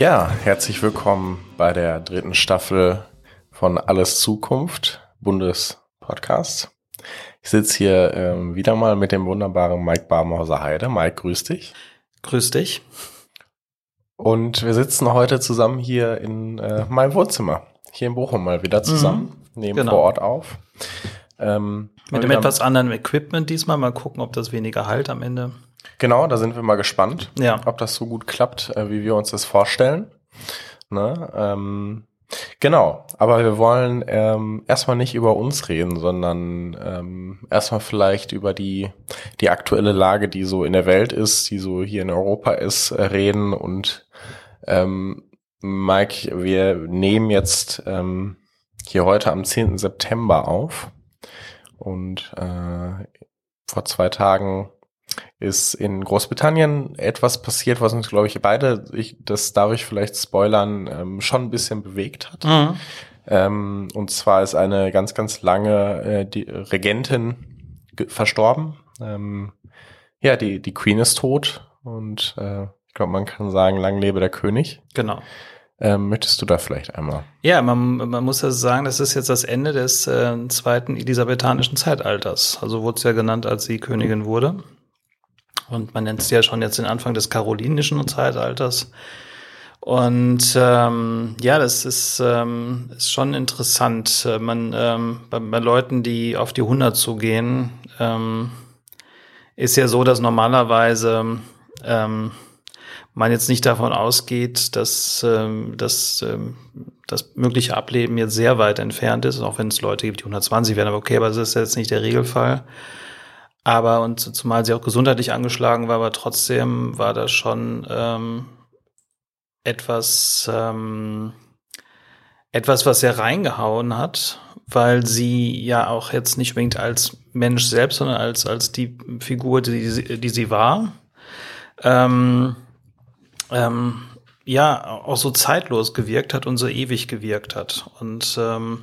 Ja, herzlich willkommen bei der dritten Staffel von Alles Zukunft, Bundespodcast. Ich sitze hier ähm, wieder mal mit dem wunderbaren Mike Barmhauser Heide. Mike, grüß dich. Grüß dich. Und wir sitzen heute zusammen hier in äh, meinem Wohnzimmer, hier in Bochum mal wieder zusammen, mhm, nehmen genau. vor Ort auf. Ähm, mit einem etwas anderen Equipment diesmal, mal gucken, ob das weniger halt am Ende. Genau, da sind wir mal gespannt, ja. ob das so gut klappt, äh, wie wir uns das vorstellen. Ne? Ähm, genau, aber wir wollen ähm, erstmal nicht über uns reden, sondern ähm, erstmal vielleicht über die, die aktuelle Lage, die so in der Welt ist, die so hier in Europa ist, äh, reden. Und ähm, Mike, wir nehmen jetzt ähm, hier heute am 10. September auf. Und äh, vor zwei Tagen ist in Großbritannien etwas passiert, was uns, glaube ich, beide, ich, das darf ich vielleicht spoilern, ähm, schon ein bisschen bewegt hat. Mhm. Ähm, und zwar ist eine ganz, ganz lange äh, die Regentin verstorben. Ähm, ja, die, die Queen ist tot und äh, ich glaube, man kann sagen, lang lebe der König. Genau. Ähm, möchtest du da vielleicht einmal? Ja, man, man muss ja sagen, das ist jetzt das Ende des äh, zweiten elisabethanischen Zeitalters. Also wurde es ja genannt, als sie Königin wurde. Und man nennt es ja schon jetzt den Anfang des karolinischen Zeitalters. Und ähm, ja, das ist, ähm, ist schon interessant. Man ähm, bei, bei Leuten, die auf die 100 zugehen, ähm, ist ja so, dass normalerweise ähm, man jetzt nicht davon ausgeht, dass, ähm, dass ähm, das mögliche Ableben jetzt sehr weit entfernt ist, auch wenn es Leute gibt, die 120 werden, aber okay, aber das ist jetzt nicht der Regelfall. Aber und zumal sie auch gesundheitlich angeschlagen war, aber trotzdem war das schon ähm, etwas, ähm, etwas, was sehr reingehauen hat, weil sie ja auch jetzt nicht unbedingt als Mensch selbst, sondern als, als die Figur, die, die sie war, ähm, ähm, ja, auch so zeitlos gewirkt hat und so ewig gewirkt hat. Und ähm,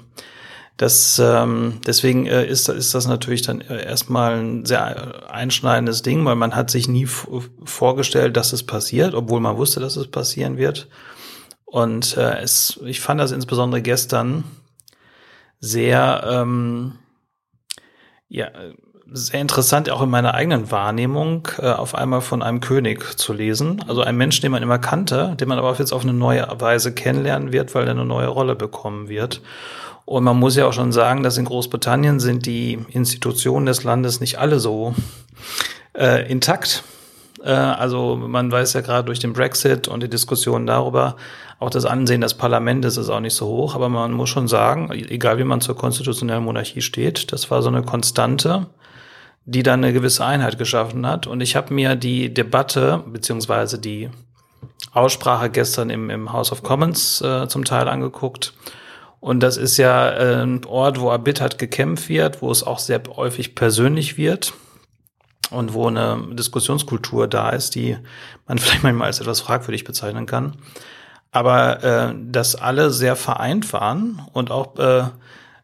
das, ähm, deswegen äh, ist, ist das natürlich dann äh, erstmal ein sehr einschneidendes Ding, weil man hat sich nie vorgestellt, dass es passiert, obwohl man wusste, dass es passieren wird. Und äh, es, ich fand das insbesondere gestern sehr, ähm, ja, sehr interessant, auch in meiner eigenen Wahrnehmung, äh, auf einmal von einem König zu lesen. Also ein Mensch, den man immer kannte, den man aber jetzt auf eine neue Weise kennenlernen wird, weil er eine neue Rolle bekommen wird. Und man muss ja auch schon sagen, dass in Großbritannien sind die Institutionen des Landes nicht alle so äh, intakt. Äh, also man weiß ja gerade durch den Brexit und die Diskussion darüber, auch das Ansehen des Parlaments ist auch nicht so hoch. Aber man muss schon sagen, egal wie man zur konstitutionellen Monarchie steht, das war so eine Konstante, die dann eine gewisse Einheit geschaffen hat. Und ich habe mir die Debatte beziehungsweise die Aussprache gestern im, im House of Commons äh, zum Teil angeguckt. Und das ist ja äh, ein Ort, wo erbittert gekämpft wird, wo es auch sehr häufig persönlich wird und wo eine Diskussionskultur da ist, die man vielleicht manchmal als etwas fragwürdig bezeichnen kann. Aber äh, dass alle sehr vereint waren und auch äh,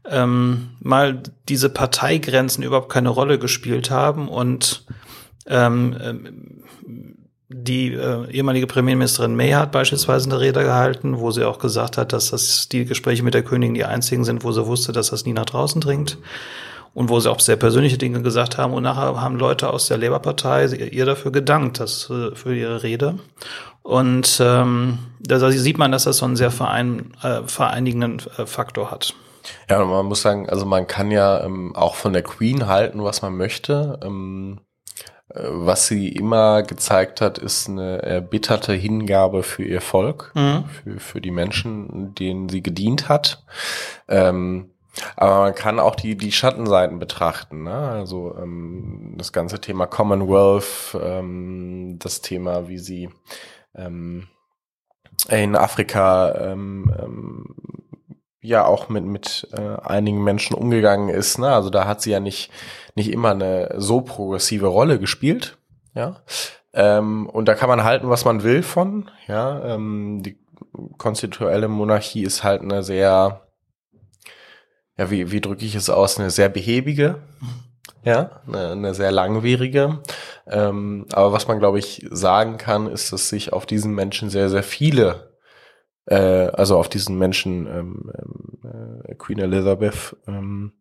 ähm, mal diese Parteigrenzen überhaupt keine Rolle gespielt haben und ähm, ähm die äh, ehemalige Premierministerin May hat beispielsweise eine Rede gehalten, wo sie auch gesagt hat, dass das die Gespräche mit der Königin die einzigen sind, wo sie wusste, dass das nie nach draußen dringt. Und wo sie auch sehr persönliche Dinge gesagt haben. Und nachher haben Leute aus der Labour-Partei ihr dafür gedankt, das, äh, für ihre Rede. Und ähm, da sieht man, dass das so einen sehr verein, äh, vereinigenden äh, Faktor hat. Ja, man muss sagen, also man kann ja ähm, auch von der Queen halten, was man möchte. Ähm äh, was sie immer gezeigt hat, ist eine erbitterte Hingabe für ihr Volk, mhm. für, für die Menschen, denen sie gedient hat. Ähm, aber man kann auch die, die Schattenseiten betrachten. Ne? Also ähm, das ganze Thema Commonwealth, ähm, das Thema, wie sie ähm, in Afrika ähm, ähm, ja auch mit, mit äh, einigen Menschen umgegangen ist. Ne? Also da hat sie ja nicht nicht immer eine so progressive Rolle gespielt. Ja. Ähm, und da kann man halten, was man will von. Ja, ähm, die konstituelle Monarchie ist halt eine sehr, ja, wie, wie drücke ich es aus, eine sehr behäbige, ja, eine, eine sehr langwierige. Ähm, aber was man, glaube ich, sagen kann, ist, dass sich auf diesen Menschen sehr, sehr viele, äh, also auf diesen Menschen ähm, äh, Queen Elizabeth, ähm,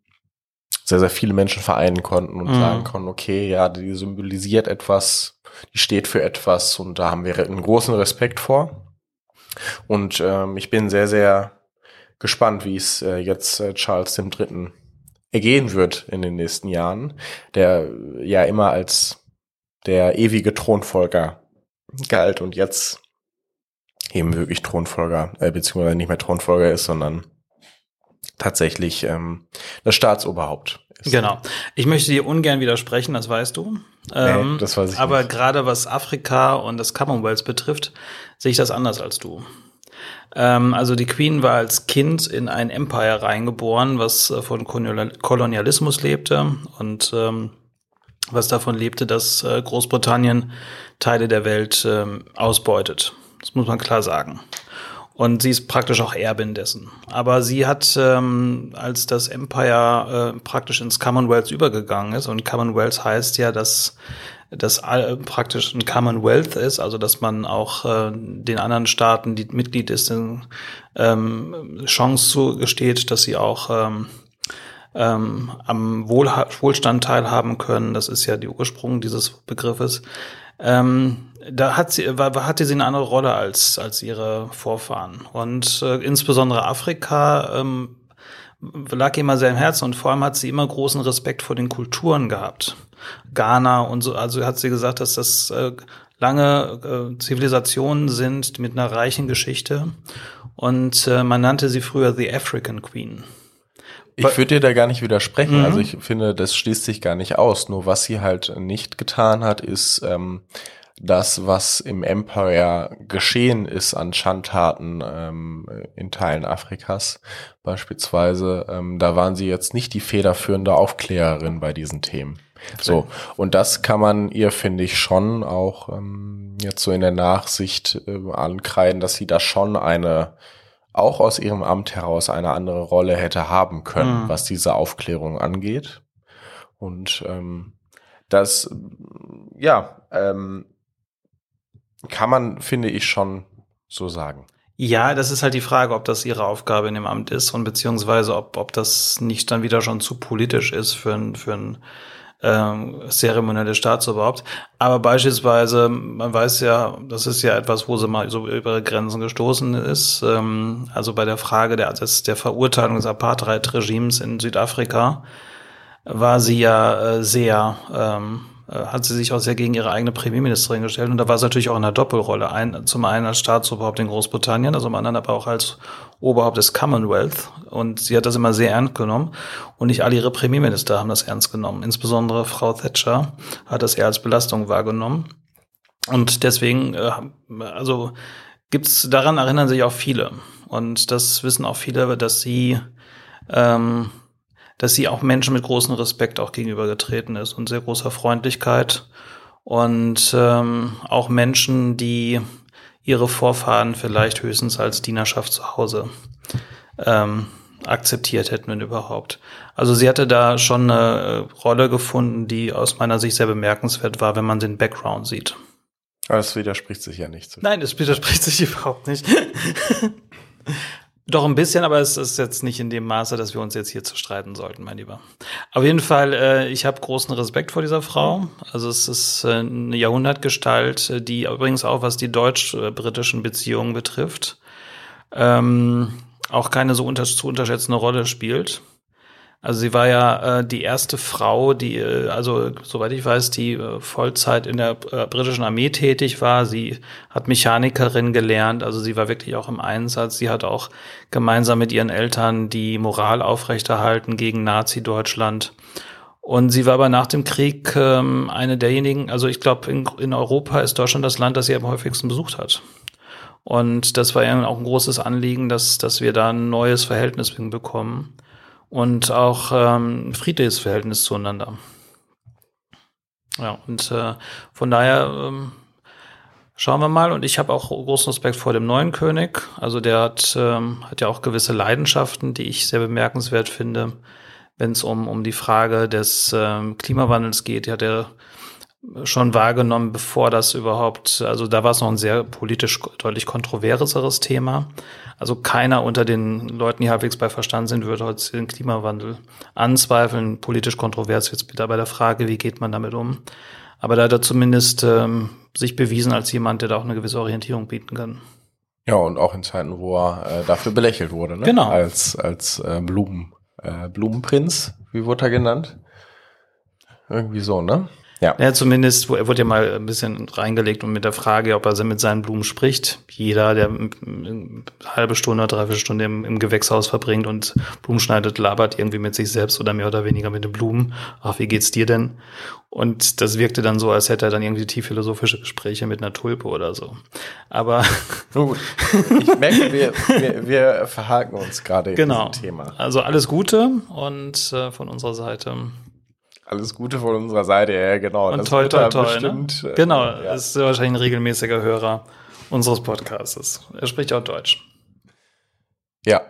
sehr, sehr viele Menschen vereinen konnten und mhm. sagen konnten, okay, ja, die symbolisiert etwas, die steht für etwas und da haben wir einen großen Respekt vor. Und ähm, ich bin sehr, sehr gespannt, wie es äh, jetzt äh, Charles III. ergehen wird in den nächsten Jahren, der ja immer als der ewige Thronfolger galt und jetzt eben wirklich Thronfolger, äh, beziehungsweise nicht mehr Thronfolger ist, sondern tatsächlich ähm, das Staatsoberhaupt ist. Genau. Ich möchte dir ungern widersprechen, das weißt du. Ähm, nee, das weiß ich aber nicht. gerade was Afrika und das Commonwealth betrifft, sehe ich das anders als du. Ähm, also die Queen war als Kind in ein Empire reingeboren, was äh, von Kolonialismus lebte und ähm, was davon lebte, dass äh, Großbritannien Teile der Welt ähm, ausbeutet. Das muss man klar sagen. Und sie ist praktisch auch Erbin dessen. Aber sie hat, ähm, als das Empire äh, praktisch ins Commonwealth übergegangen ist, und Commonwealth heißt ja, dass das all, praktisch ein Commonwealth ist, also dass man auch äh, den anderen Staaten, die Mitglied ist, eine ähm, Chance zugesteht, dass sie auch ähm, ähm, am Wohl Wohlstand teilhaben können. Das ist ja die Ursprung dieses Begriffes. Ähm, da hat sie, war, hatte sie eine andere Rolle als, als ihre Vorfahren. Und äh, insbesondere Afrika ähm, lag ihr immer sehr im Herzen und vor allem hat sie immer großen Respekt vor den Kulturen gehabt. Ghana und so, also hat sie gesagt, dass das äh, lange äh, Zivilisationen sind mit einer reichen Geschichte. Und äh, man nannte sie früher the African Queen. Ich würde dir da gar nicht widersprechen. Mhm. Also ich finde, das schließt sich gar nicht aus. Nur was sie halt nicht getan hat, ist ähm, das, was im Empire geschehen ist an Schandtaten ähm, in Teilen Afrikas beispielsweise. Ähm, da waren sie jetzt nicht die federführende Aufklärerin bei diesen Themen. So, und das kann man ihr, finde ich, schon auch ähm, jetzt so in der Nachsicht äh, ankreiden, dass sie da schon eine auch aus ihrem Amt heraus eine andere Rolle hätte haben können, mhm. was diese Aufklärung angeht. Und ähm, das, ja, ähm, kann man, finde ich, schon so sagen. Ja, das ist halt die Frage, ob das ihre Aufgabe in dem Amt ist und beziehungsweise ob, ob das nicht dann wieder schon zu politisch ist für ein, für ein ähm, zeremonielle Staatsoberhaupt. Aber beispielsweise, man weiß ja, das ist ja etwas, wo sie mal so über Grenzen gestoßen ist. Ähm, also bei der Frage der, des, der Verurteilung des Apartheid-Regimes in Südafrika war sie ja äh, sehr ähm, äh, hat sie sich auch sehr gegen ihre eigene Premierministerin gestellt. Und da war es natürlich auch in einer Doppelrolle. Ein, zum einen als Staatsoberhaupt in Großbritannien, also zum anderen aber auch als Oberhaupt des Commonwealth. Und sie hat das immer sehr ernst genommen. Und nicht alle ihre Premierminister haben das ernst genommen. Insbesondere Frau Thatcher hat das eher als Belastung wahrgenommen. Und deswegen, äh, also gibt's daran erinnern sich auch viele. Und das wissen auch viele, dass sie ähm, dass sie auch Menschen mit großem Respekt auch gegenübergetreten ist und sehr großer Freundlichkeit und ähm, auch Menschen, die ihre Vorfahren vielleicht höchstens als Dienerschaft zu Hause ähm, akzeptiert hätten, wenn überhaupt. Also sie hatte da schon eine äh, Rolle gefunden, die aus meiner Sicht sehr bemerkenswert war, wenn man den Background sieht. Aber es widerspricht sich ja nicht. Nein, es widerspricht sich überhaupt nicht. Doch ein bisschen, aber es ist jetzt nicht in dem Maße, dass wir uns jetzt hier zu streiten sollten, mein Lieber. Auf jeden Fall, äh, ich habe großen Respekt vor dieser Frau. Also es ist äh, eine Jahrhundertgestalt, äh, die übrigens auch, was die deutsch-britischen Beziehungen betrifft, ähm, auch keine so unter zu unterschätzende Rolle spielt. Also sie war ja äh, die erste Frau, die, äh, also soweit ich weiß, die äh, Vollzeit in der äh, britischen Armee tätig war. Sie hat Mechanikerin gelernt, also sie war wirklich auch im Einsatz. Sie hat auch gemeinsam mit ihren Eltern die Moral aufrechterhalten gegen Nazi-Deutschland. Und sie war aber nach dem Krieg ähm, eine derjenigen, also ich glaube, in, in Europa ist Deutschland das Land, das sie am häufigsten besucht hat. Und das war ja auch ein großes Anliegen, dass, dass wir da ein neues Verhältnis bekommen und auch ähm, friedliches Verhältnis zueinander. Ja, und äh, von daher ähm, Schauen wir mal. Und ich habe auch großen Respekt vor dem neuen König. Also der hat, ähm, hat ja auch gewisse Leidenschaften, die ich sehr bemerkenswert finde, wenn es um, um die Frage des ähm, Klimawandels geht. Die hat er schon wahrgenommen, bevor das überhaupt, also da war es noch ein sehr politisch deutlich kontroverseres Thema. Also keiner unter den Leuten, die halbwegs bei Verstand sind, würde heute den Klimawandel anzweifeln. Politisch kontrovers jetzt wieder bei der Frage, wie geht man damit um. Aber da hat er zumindest ähm, sich bewiesen als jemand, der da auch eine gewisse Orientierung bieten kann. Ja, und auch in Zeiten, wo er äh, dafür belächelt wurde, ne? Genau. Als, als äh, Blumen, äh, Blumenprinz, wie wurde er genannt? Irgendwie so, ne? Ja. ja, zumindest, er wurde ja mal ein bisschen reingelegt und mit der Frage, ob er mit seinen Blumen spricht. Jeder, der eine halbe Stunde, dreiviertel Stunde im, im, Gewächshaus verbringt und Blumen schneidet, labert irgendwie mit sich selbst oder mehr oder weniger mit den Blumen. Ach, wie geht's dir denn? Und das wirkte dann so, als hätte er dann irgendwie tief philosophische Gespräche mit einer Tulpe oder so. Aber. Gut. Ich merke, wir, wir, wir verhaken uns gerade genau. in diesem Thema. Also alles Gute und äh, von unserer Seite alles Gute von unserer Seite, ja, genau. Und toi, toi, toi, bestimmt, ne? Genau, ja. ist wahrscheinlich ein regelmäßiger Hörer unseres Podcasts. Er spricht auch Deutsch. Ja,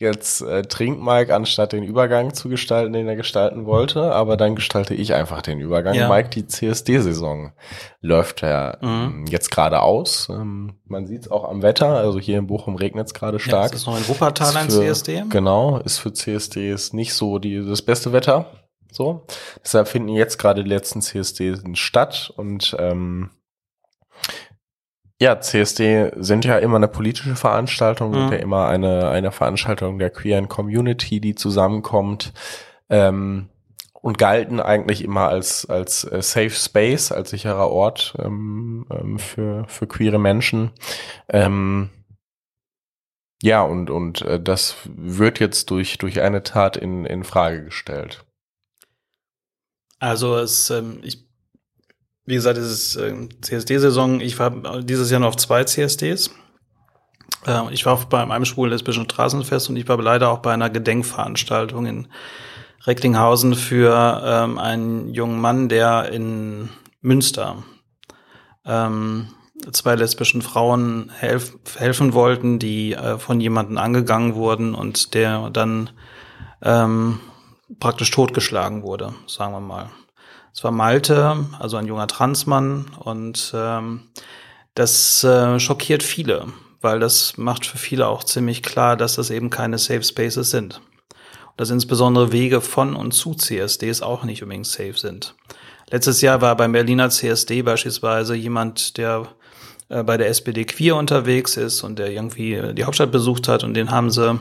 Jetzt äh, trinkt Mike, anstatt den Übergang zu gestalten, den er gestalten wollte, aber dann gestalte ich einfach den Übergang. Ja. Mike, die CSD-Saison läuft ja mhm. Ähm, jetzt gerade aus. Ähm, man sieht es auch am Wetter, also hier in Bochum regnet es gerade stark. Ja, ist noch ein Wuppertal ein CSD? Genau, ist für CSD ist nicht so die, das beste Wetter. So. Deshalb finden jetzt gerade die letzten CSDs statt und ähm, ja, CSD sind ja immer eine politische Veranstaltung, mhm. sind ja immer eine, eine Veranstaltung der queeren Community, die zusammenkommt. Ähm, und galten eigentlich immer als als äh, Safe Space, als sicherer Ort ähm, ähm, für für queere Menschen. Ähm, ja und und äh, das wird jetzt durch durch eine Tat in in Frage gestellt. Also es ähm, ich wie gesagt, es ist äh, CSD-Saison. Ich war dieses Jahr noch auf zwei CSDs. Äh, ich war bei einem schwul-lesbischen Straßenfest und ich war leider auch bei einer Gedenkveranstaltung in Recklinghausen für ähm, einen jungen Mann, der in Münster ähm, zwei lesbischen Frauen helf helfen wollten, die äh, von jemandem angegangen wurden und der dann ähm, praktisch totgeschlagen wurde, sagen wir mal. Es war Malte, also ein junger Transmann und ähm, das äh, schockiert viele, weil das macht für viele auch ziemlich klar, dass das eben keine Safe Spaces sind. Und dass insbesondere Wege von und zu CSDs auch nicht unbedingt safe sind. Letztes Jahr war beim Berliner CSD beispielsweise jemand, der äh, bei der SPD queer unterwegs ist und der irgendwie die Hauptstadt besucht hat und den haben sie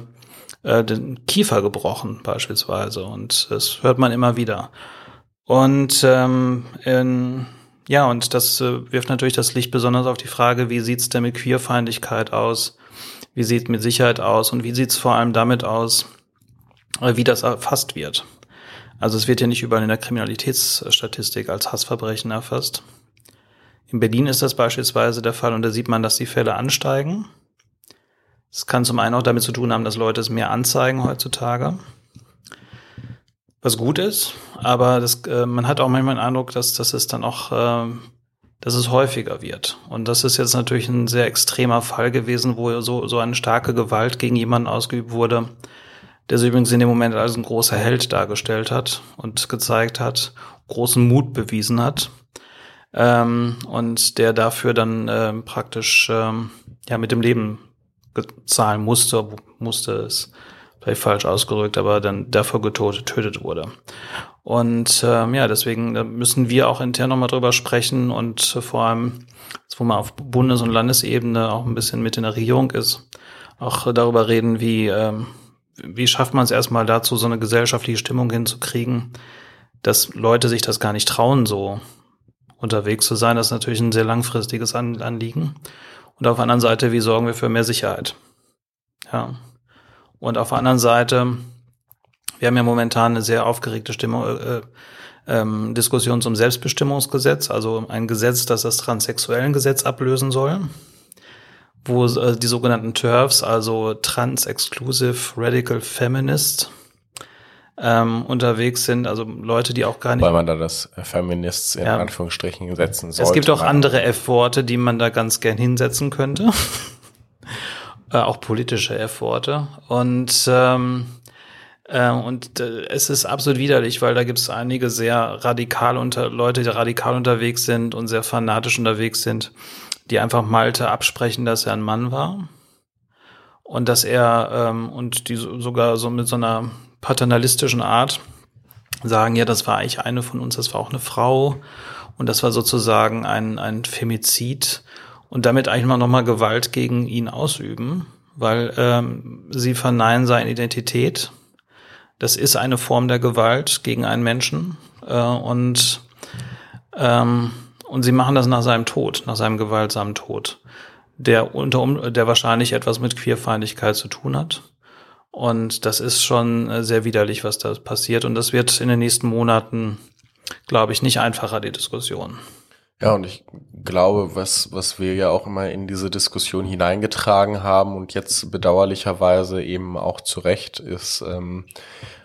äh, den Kiefer gebrochen beispielsweise und das hört man immer wieder. Und ähm, in, ja, und das äh, wirft natürlich das Licht besonders auf die Frage, wie sieht's denn mit Queerfeindlichkeit aus? Wie sieht mit Sicherheit aus? Und wie sieht's vor allem damit aus, äh, wie das erfasst wird? Also es wird ja nicht überall in der Kriminalitätsstatistik als Hassverbrechen erfasst. In Berlin ist das beispielsweise der Fall und da sieht man, dass die Fälle ansteigen. Es kann zum einen auch damit zu tun haben, dass Leute es mehr anzeigen heutzutage was gut ist, aber das, äh, man hat auch manchmal den Eindruck, dass, dass es dann auch, äh, dass es häufiger wird. Und das ist jetzt natürlich ein sehr extremer Fall gewesen, wo so, so eine starke Gewalt gegen jemanden ausgeübt wurde, der sich übrigens in dem Moment als ein großer Held dargestellt hat und gezeigt hat, großen Mut bewiesen hat. Ähm, und der dafür dann äh, praktisch ähm, ja mit dem Leben zahlen musste, musste es vielleicht falsch ausgedrückt, aber dann dafür getötet wurde. Und ähm, ja, deswegen müssen wir auch intern nochmal drüber sprechen und vor allem, wo man auf Bundes- und Landesebene auch ein bisschen mit in der Regierung ist, auch darüber reden, wie, ähm, wie schafft man es erstmal dazu, so eine gesellschaftliche Stimmung hinzukriegen, dass Leute sich das gar nicht trauen, so unterwegs zu sein. Das ist natürlich ein sehr langfristiges Anliegen. Und auf der anderen Seite, wie sorgen wir für mehr Sicherheit? Ja. Und auf der anderen Seite, wir haben ja momentan eine sehr aufgeregte Stimmung, äh, ähm, Diskussion zum Selbstbestimmungsgesetz, also ein Gesetz, das das Transsexuellengesetz ablösen soll, wo äh, die sogenannten TERFs, also Trans-Exclusive Radical Feminist, ähm, unterwegs sind, also Leute, die auch gar nicht. Weil man da das Feminists in ja. Anführungsstrichen setzen soll. Es gibt auch andere F-Worte, die man da ganz gern hinsetzen könnte. Äh, auch politische F-Worte. Und ähm, äh, und äh, es ist absolut widerlich, weil da gibt es einige sehr radikal unter Leute, die radikal unterwegs sind und sehr fanatisch unterwegs sind, die einfach Malte absprechen, dass er ein Mann war. Und dass er ähm, und die sogar so mit so einer paternalistischen Art sagen, ja, das war eigentlich eine von uns, das war auch eine Frau. Und das war sozusagen ein, ein Femizid und damit eigentlich mal nochmal Gewalt gegen ihn ausüben, weil ähm, sie verneinen seine Identität. Das ist eine Form der Gewalt gegen einen Menschen äh, und ähm, und sie machen das nach seinem Tod, nach seinem gewaltsamen Tod, der unter der wahrscheinlich etwas mit Queerfeindlichkeit zu tun hat. Und das ist schon äh, sehr widerlich, was da passiert. Und das wird in den nächsten Monaten, glaube ich, nicht einfacher, die Diskussion. Ja, und ich glaube, was, was wir ja auch immer in diese Diskussion hineingetragen haben und jetzt bedauerlicherweise eben auch zu Recht ist, ähm,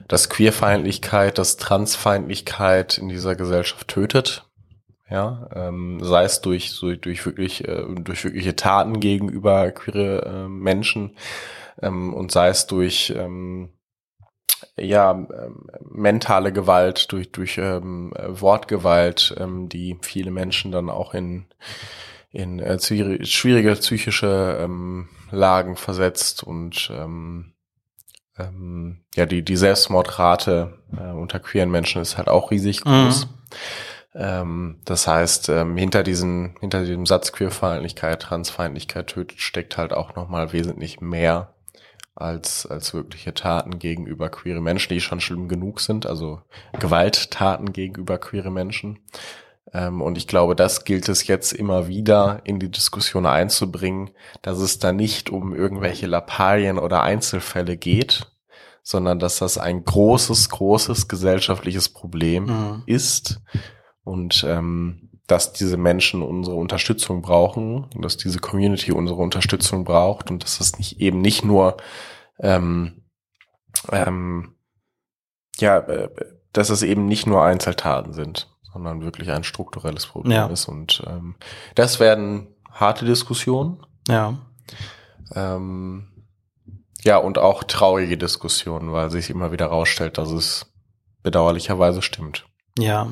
dass Queerfeindlichkeit, dass Transfeindlichkeit in dieser Gesellschaft tötet. Ja, ähm, sei es durch, durch wirklich, äh, durch wirkliche Taten gegenüber queere äh, Menschen, ähm, und sei es durch ähm, ja ähm, mentale Gewalt, durch durch ähm, Wortgewalt, ähm, die viele Menschen dann auch in in äh, schwierige psychische ähm, Lagen versetzt und ähm, ähm, ja die die Selbstmordrate äh, unter queeren Menschen ist halt auch riesig groß. Mhm. Ähm, das heißt, ähm, hinter diesen, hinter diesem Satz Queerfeindlichkeit, Transfeindlichkeit tötet, steckt halt auch nochmal wesentlich mehr als, als wirkliche Taten gegenüber queere Menschen, die schon schlimm genug sind, also Gewalttaten gegenüber queere Menschen. Ähm, und ich glaube, das gilt es jetzt immer wieder in die Diskussion einzubringen, dass es da nicht um irgendwelche Lappalien oder Einzelfälle geht, sondern dass das ein großes, großes gesellschaftliches Problem mhm. ist und ähm, dass diese Menschen unsere Unterstützung brauchen, dass diese Community unsere Unterstützung braucht und dass das nicht eben nicht nur ähm, ähm, ja, äh, dass es eben nicht nur Einzeltaten sind, sondern wirklich ein strukturelles Problem ja. ist. Und ähm, das werden harte Diskussionen. Ja. Ähm, ja, und auch traurige Diskussionen, weil sich immer wieder rausstellt, dass es bedauerlicherweise stimmt. Ja.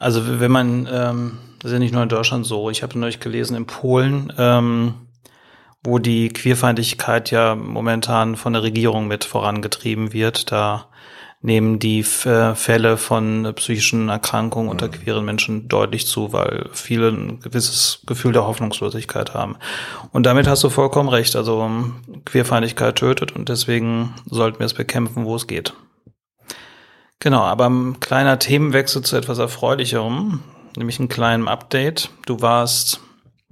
Also wenn man, ähm, das ist ja nicht nur in Deutschland so, ich habe neulich gelesen, in Polen, ähm, wo die Queerfeindlichkeit ja momentan von der Regierung mit vorangetrieben wird, da nehmen die äh, Fälle von psychischen Erkrankungen unter mhm. queeren Menschen deutlich zu, weil viele ein gewisses Gefühl der Hoffnungslosigkeit haben. Und damit hast du vollkommen recht. Also Queerfeindlichkeit tötet und deswegen sollten wir es bekämpfen, wo es geht. Genau, aber ein kleiner Themenwechsel zu etwas Erfreulicherem, nämlich ein kleinen Update. Du warst,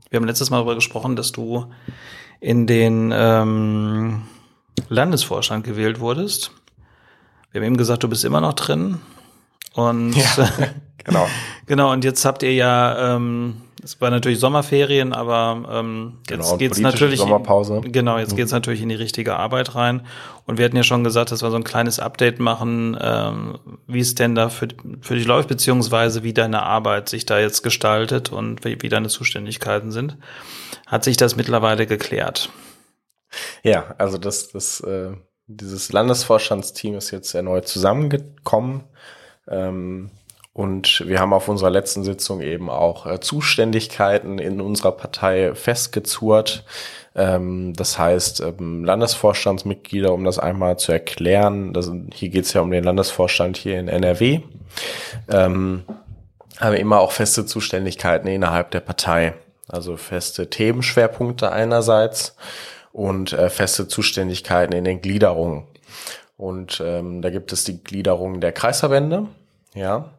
wir haben letztes Mal darüber gesprochen, dass du in den ähm, Landesvorstand gewählt wurdest. Wir haben eben gesagt, du bist immer noch drin. Und ja, genau. genau, und jetzt habt ihr ja ähm, es war natürlich Sommerferien, aber ähm, jetzt genau, geht's natürlich Sommerpause. genau, jetzt mhm. geht's natürlich in die richtige Arbeit rein. Und wir hatten ja schon gesagt, dass wir so ein kleines Update machen, ähm, wie es denn da für, für dich läuft, beziehungsweise wie deine Arbeit sich da jetzt gestaltet und wie, wie deine Zuständigkeiten sind. Hat sich das mittlerweile geklärt? Ja, also das, das, äh, dieses Landesvorstandsteam ist jetzt erneut zusammengekommen. Ähm, und wir haben auf unserer letzten Sitzung eben auch äh, Zuständigkeiten in unserer Partei festgezurrt. Ähm, das heißt, ähm, Landesvorstandsmitglieder, um das einmal zu erklären, das, hier geht es ja um den Landesvorstand hier in NRW, ähm, haben immer auch feste Zuständigkeiten innerhalb der Partei. Also feste Themenschwerpunkte einerseits und äh, feste Zuständigkeiten in den Gliederungen. Und ähm, da gibt es die Gliederung der Kreisverbände, ja,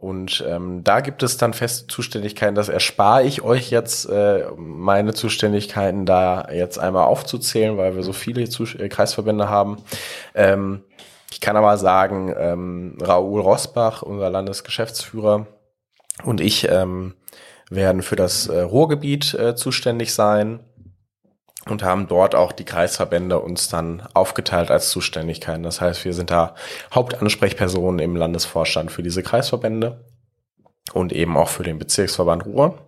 und ähm, da gibt es dann feste Zuständigkeiten. Das erspare ich euch jetzt, äh, meine Zuständigkeiten da jetzt einmal aufzuzählen, weil wir so viele Zus äh, Kreisverbände haben. Ähm, ich kann aber sagen, ähm, Raoul Rosbach, unser Landesgeschäftsführer, und ich ähm, werden für das äh, Ruhrgebiet äh, zuständig sein. Und haben dort auch die Kreisverbände uns dann aufgeteilt als Zuständigkeiten. Das heißt, wir sind da Hauptansprechpersonen im Landesvorstand für diese Kreisverbände und eben auch für den Bezirksverband Ruhr.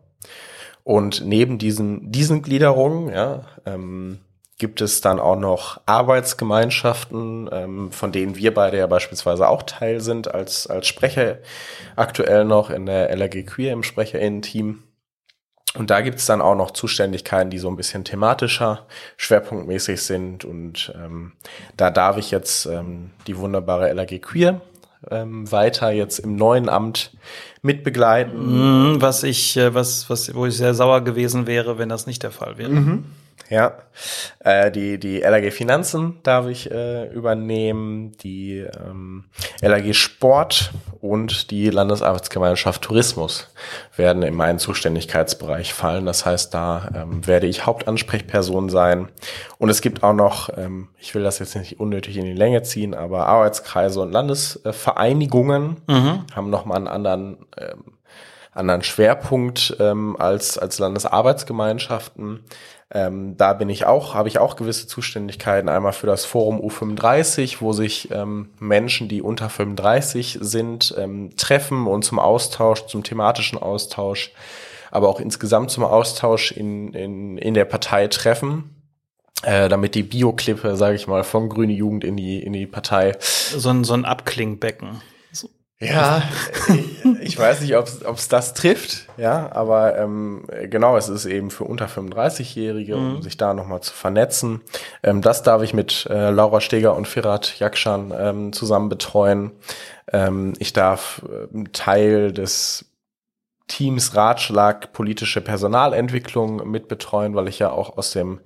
Und neben diesen, diesen Gliederungen, ja, ähm, gibt es dann auch noch Arbeitsgemeinschaften, ähm, von denen wir beide ja beispielsweise auch Teil sind als, als Sprecher aktuell noch in der LRG Queer im SprecherInnen-Team. Und da gibt's dann auch noch Zuständigkeiten, die so ein bisschen thematischer, schwerpunktmäßig sind. Und ähm, da darf ich jetzt ähm, die wunderbare LAG Queer ähm, weiter jetzt im neuen Amt mitbegleiten. Mhm, was ich, äh, was, was, wo ich sehr sauer gewesen wäre, wenn das nicht der Fall wäre. Mhm. Ja, äh, die, die LAG Finanzen darf ich äh, übernehmen, die ähm, LAG Sport und die Landesarbeitsgemeinschaft Tourismus werden in meinen Zuständigkeitsbereich fallen. Das heißt, da ähm, werde ich Hauptansprechperson sein. Und es gibt auch noch, ähm, ich will das jetzt nicht unnötig in die Länge ziehen, aber Arbeitskreise und Landesvereinigungen mhm. haben nochmal einen anderen ähm, anderen Schwerpunkt ähm, als, als Landesarbeitsgemeinschaften. Ähm, da bin ich auch, habe ich auch gewisse Zuständigkeiten. Einmal für das Forum U35, wo sich ähm, Menschen, die unter 35 sind, ähm, treffen und zum Austausch, zum thematischen Austausch, aber auch insgesamt zum Austausch in, in, in der Partei treffen. Äh, damit die Bioklippe, sage ich mal, von Grüne Jugend in die, in die Partei. So ein, so ein Abklingbecken. Ja, ich weiß nicht, ob es das trifft, ja, aber ähm, genau, es ist eben für unter 35-Jährige, um mhm. sich da nochmal zu vernetzen. Ähm, das darf ich mit äh, Laura Steger und Firat Yakşan ähm, zusammen betreuen. Ähm, ich darf äh, Teil des Teams Ratschlag politische Personalentwicklung mitbetreuen, weil ich ja auch aus dem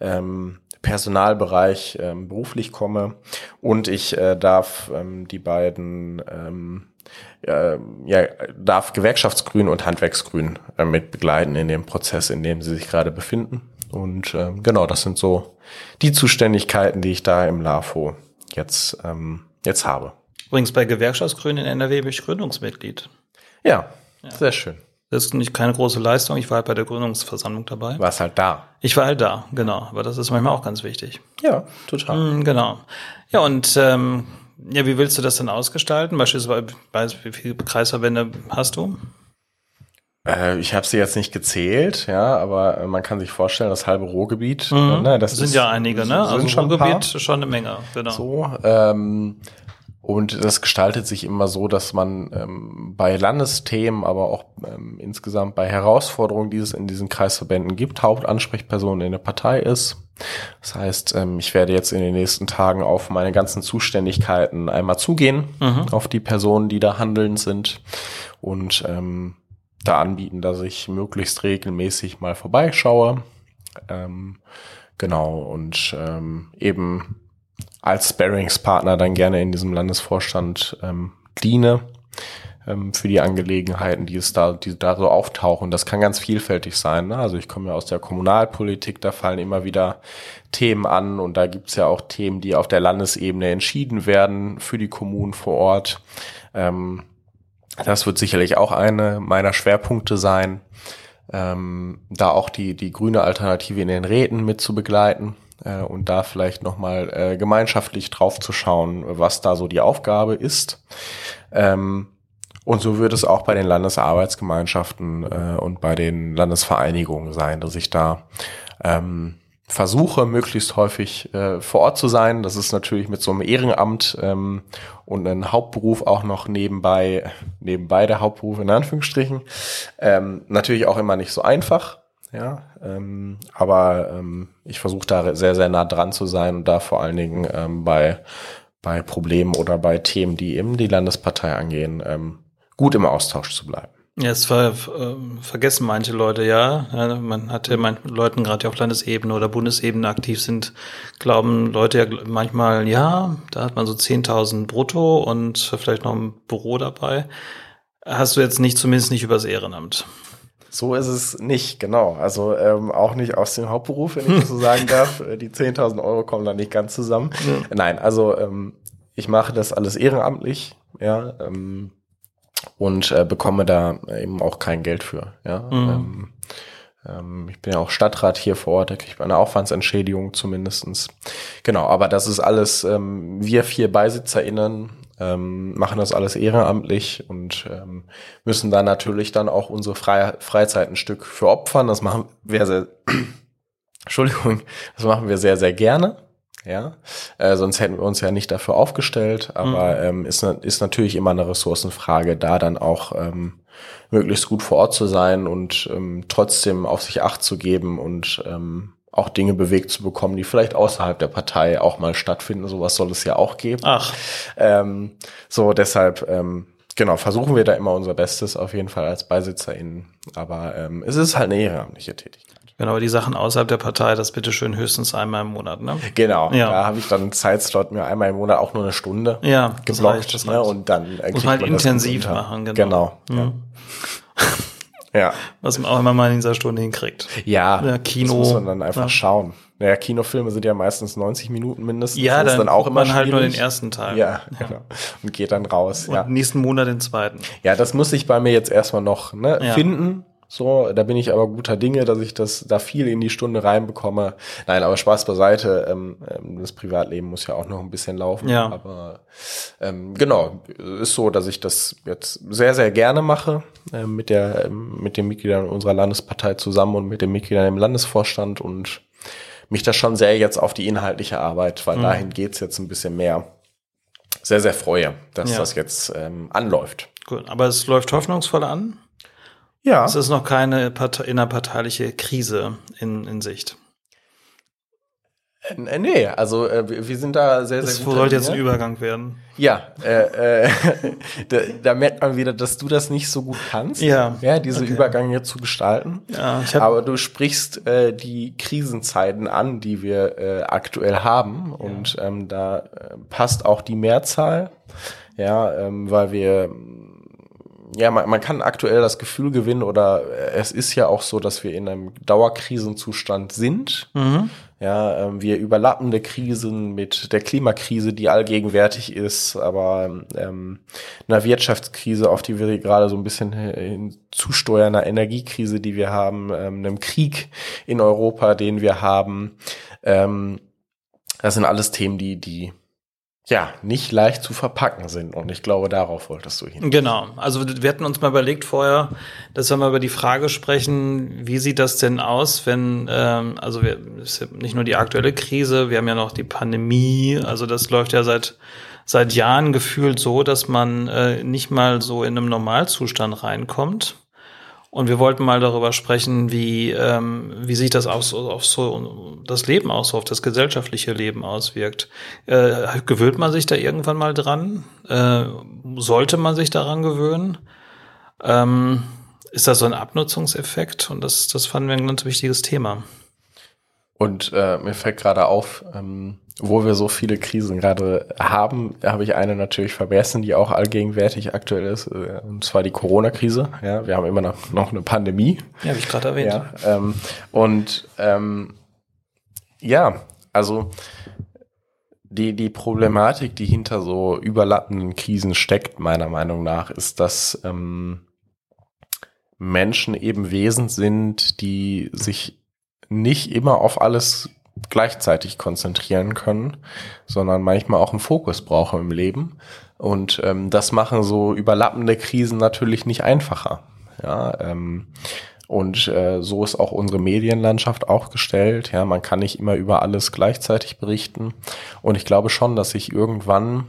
ähm, Personalbereich ähm, beruflich komme und ich äh, darf ähm, die beiden ähm, äh, ja, darf Gewerkschaftsgrün und Handwerksgrün äh, mit begleiten in dem Prozess, in dem sie sich gerade befinden. Und äh, genau, das sind so die Zuständigkeiten, die ich da im LAFO jetzt, ähm, jetzt habe. Übrigens bei Gewerkschaftsgrün in NRW bin ich Gründungsmitglied. Ja, ja. sehr schön. Das ist nicht keine große Leistung. Ich war halt bei der Gründungsversammlung dabei. Warst halt da. Ich war halt da, genau. Aber das ist manchmal auch ganz wichtig. Ja, total. Mm, genau. Ja, und ähm, ja, wie willst du das denn ausgestalten? Beispielsweise, wie viele Kreisverbände hast du? Äh, ich habe sie jetzt nicht gezählt, ja, aber äh, man kann sich vorstellen, das halbe Ruhrgebiet. Mhm. Ne, das sind ist, ja einige, ne? Also schon Ruhrgebiet schon eine Menge, genau. So, ähm, und das gestaltet sich immer so, dass man ähm, bei Landesthemen, aber auch ähm, insgesamt bei Herausforderungen, die es in diesen Kreisverbänden gibt, Hauptansprechperson in der Partei ist. Das heißt, ähm, ich werde jetzt in den nächsten Tagen auf meine ganzen Zuständigkeiten einmal zugehen, mhm. auf die Personen, die da handelnd sind und ähm, da anbieten, dass ich möglichst regelmäßig mal vorbeischaue. Ähm, genau, und ähm, eben als Sparringspartner dann gerne in diesem Landesvorstand ähm, diene ähm, für die Angelegenheiten, die es da, die da so auftauchen. Das kann ganz vielfältig sein. Ne? Also ich komme ja aus der Kommunalpolitik, da fallen immer wieder Themen an und da gibt's ja auch Themen, die auf der Landesebene entschieden werden für die Kommunen vor Ort. Ähm, das wird sicherlich auch eine meiner Schwerpunkte sein, ähm, da auch die, die grüne Alternative in den Räten mit zu begleiten äh, und da vielleicht nochmal äh, gemeinschaftlich drauf zu schauen, was da so die Aufgabe ist. Ähm, und so wird es auch bei den Landesarbeitsgemeinschaften äh, und bei den Landesvereinigungen sein, dass ich da ähm, versuche, möglichst häufig äh, vor Ort zu sein. Das ist natürlich mit so einem Ehrenamt ähm, und einem Hauptberuf auch noch nebenbei, nebenbei der Hauptberuf in Anführungsstrichen, ähm, natürlich auch immer nicht so einfach. Ja, ähm, aber ähm, ich versuche da sehr, sehr nah dran zu sein und da vor allen Dingen ähm, bei, bei Problemen oder bei Themen, die eben die Landespartei angehen, ähm, gut im Austausch zu bleiben. Ja, es war, äh, vergessen manche Leute ja. ja man hat ja manchen Leuten gerade auf Landesebene oder Bundesebene aktiv sind, glauben Leute ja manchmal, ja, da hat man so 10.000 brutto und vielleicht noch ein Büro dabei. Hast du jetzt nicht, zumindest nicht übers Ehrenamt. So ist es nicht, genau. Also ähm, auch nicht aus dem Hauptberuf, wenn ich das so sagen darf. Äh, die 10.000 Euro kommen da nicht ganz zusammen. Ja. Nein, also ähm, ich mache das alles ehrenamtlich, ja, ähm, und äh, bekomme da eben auch kein Geld für, ja. Mhm. Ähm, ähm, ich bin ja auch Stadtrat hier vor Ort, da kriegt man eine Aufwandsentschädigung zumindestens. Genau, aber das ist alles, ähm, wir vier BeisitzerInnen ähm, machen das alles ehrenamtlich und ähm, müssen da natürlich dann auch unsere Fre Freizeit ein Stück für opfern. Das machen wir sehr, Entschuldigung, das machen wir sehr, sehr gerne. Ja, äh, sonst hätten wir uns ja nicht dafür aufgestellt, aber mhm. ähm, ist, ist natürlich immer eine Ressourcenfrage, da dann auch ähm, möglichst gut vor Ort zu sein und ähm, trotzdem auf sich Acht zu geben und ähm, auch Dinge bewegt zu bekommen, die vielleicht außerhalb der Partei auch mal stattfinden. Sowas soll es ja auch geben. Ach. Ähm, so, deshalb, ähm, genau, versuchen wir da immer unser Bestes auf jeden Fall als BeisitzerInnen. Aber ähm, es ist halt eine ehrenamtliche Tätigkeit. Genau, die Sachen außerhalb der Partei, das bitte schön höchstens einmal im Monat, ne? Genau, ja. da habe ich dann einen Zeitslot mir einmal im Monat auch nur eine Stunde ja, das geblockt. Reicht, das ne? Und dann äh, muss man halt intensiv machen, genau. genau mhm. ja. ja. Was man auch immer mal in dieser Stunde hinkriegt. Ja, ja Kino. Das muss man dann einfach ja. schauen. Naja, Kinofilme sind ja meistens 90 Minuten mindestens. Ja, dann, dann auch immer man halt nur den ersten Teil. Ja, genau. Und geht dann raus. Und ja. nächsten Monat den zweiten. Ja, das muss ich bei mir jetzt erstmal noch ne, finden. So, da bin ich aber guter Dinge, dass ich das da viel in die Stunde reinbekomme. Nein, aber Spaß beiseite. Ähm, ähm, das Privatleben muss ja auch noch ein bisschen laufen. Ja. Aber ähm, genau, ist so, dass ich das jetzt sehr, sehr gerne mache äh, mit der ähm, mit den Mitgliedern unserer Landespartei zusammen und mit den Mitgliedern im Landesvorstand und mich da schon sehr jetzt auf die inhaltliche Arbeit, weil mhm. dahin geht's jetzt ein bisschen mehr. Sehr, sehr freue, dass ja. das jetzt ähm, anläuft. Gut, aber es läuft hoffnungsvoll an. Ja. Es ist noch keine Partei, innerparteiliche Krise in, in Sicht. Äh, nee, also äh, wir sind da sehr, sehr das gut. Das sollte jetzt ein Übergang werden. Ja, äh, äh, da, da merkt man wieder, dass du das nicht so gut kannst, ja, ja diese okay. Übergänge zu gestalten. Ja, ich hab Aber du sprichst äh, die Krisenzeiten an, die wir äh, aktuell haben. Und ähm, da äh, passt auch die Mehrzahl, ja, ähm, weil wir ja, man, man kann aktuell das Gefühl gewinnen oder es ist ja auch so, dass wir in einem Dauerkrisenzustand sind. Mhm. Ja, ähm, wir überlappende Krisen mit der Klimakrise, die allgegenwärtig ist, aber ähm, einer Wirtschaftskrise, auf die wir gerade so ein bisschen hinzusteuern, einer Energiekrise, die wir haben, ähm, einem Krieg in Europa, den wir haben. Ähm, das sind alles Themen, die, die ja, nicht leicht zu verpacken sind. Und ich glaube, darauf wolltest du hin. Genau. Also wir hatten uns mal überlegt vorher, dass wir mal über die Frage sprechen, wie sieht das denn aus, wenn, ähm, also wir, ist ja nicht nur die aktuelle Krise, wir haben ja noch die Pandemie, also das läuft ja seit seit Jahren gefühlt so, dass man äh, nicht mal so in einem Normalzustand reinkommt. Und wir wollten mal darüber sprechen, wie, ähm, wie sich das auf, auf so das Leben aus, auf das gesellschaftliche Leben auswirkt. Äh, gewöhnt man sich da irgendwann mal dran? Äh, sollte man sich daran gewöhnen? Ähm, ist das so ein Abnutzungseffekt? Und das, das fanden wir ein ganz wichtiges Thema. Und äh, mir fällt gerade auf, ähm, wo wir so viele Krisen gerade haben, habe ich eine natürlich vergessen, die auch allgegenwärtig aktuell ist, äh, und zwar die Corona-Krise. Ja, wir haben immer noch, noch eine Pandemie. Ja, habe ich gerade erwähnt. Ja, ähm, und ähm, ja, also die, die Problematik, die hinter so überlappenden Krisen steckt, meiner Meinung nach, ist, dass ähm, Menschen eben Wesen sind, die sich nicht immer auf alles gleichzeitig konzentrieren können, sondern manchmal auch einen Fokus brauchen im Leben. Und ähm, das machen so überlappende Krisen natürlich nicht einfacher. Ja, ähm, und äh, so ist auch unsere Medienlandschaft auch gestellt. Ja, man kann nicht immer über alles gleichzeitig berichten. Und ich glaube schon, dass sich irgendwann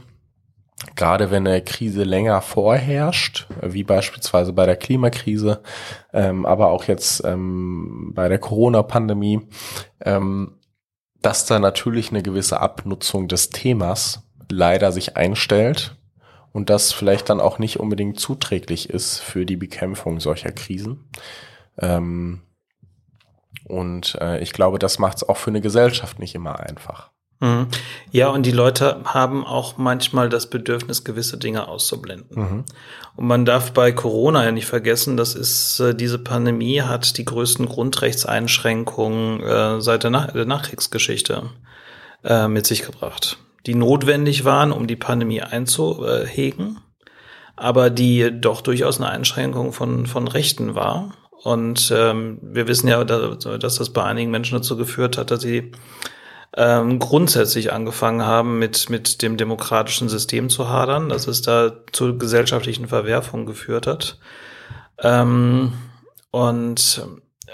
gerade wenn eine Krise länger vorherrscht, wie beispielsweise bei der Klimakrise, ähm, aber auch jetzt ähm, bei der Corona-Pandemie, ähm, dass da natürlich eine gewisse Abnutzung des Themas leider sich einstellt und das vielleicht dann auch nicht unbedingt zuträglich ist für die Bekämpfung solcher Krisen. Ähm, und äh, ich glaube, das macht es auch für eine Gesellschaft nicht immer einfach. Mhm. Ja, und die Leute haben auch manchmal das Bedürfnis, gewisse Dinge auszublenden. Mhm. Und man darf bei Corona ja nicht vergessen, das ist, äh, diese Pandemie hat die größten Grundrechtseinschränkungen äh, seit der, Nach der Nachkriegsgeschichte äh, mit sich gebracht, die notwendig waren, um die Pandemie einzuhegen, aber die doch durchaus eine Einschränkung von, von Rechten war Und ähm, wir wissen ja, dass das bei einigen Menschen dazu geführt hat, dass sie ähm, grundsätzlich angefangen haben, mit, mit dem demokratischen System zu hadern, dass es da zu gesellschaftlichen Verwerfungen geführt hat. Ähm, und äh,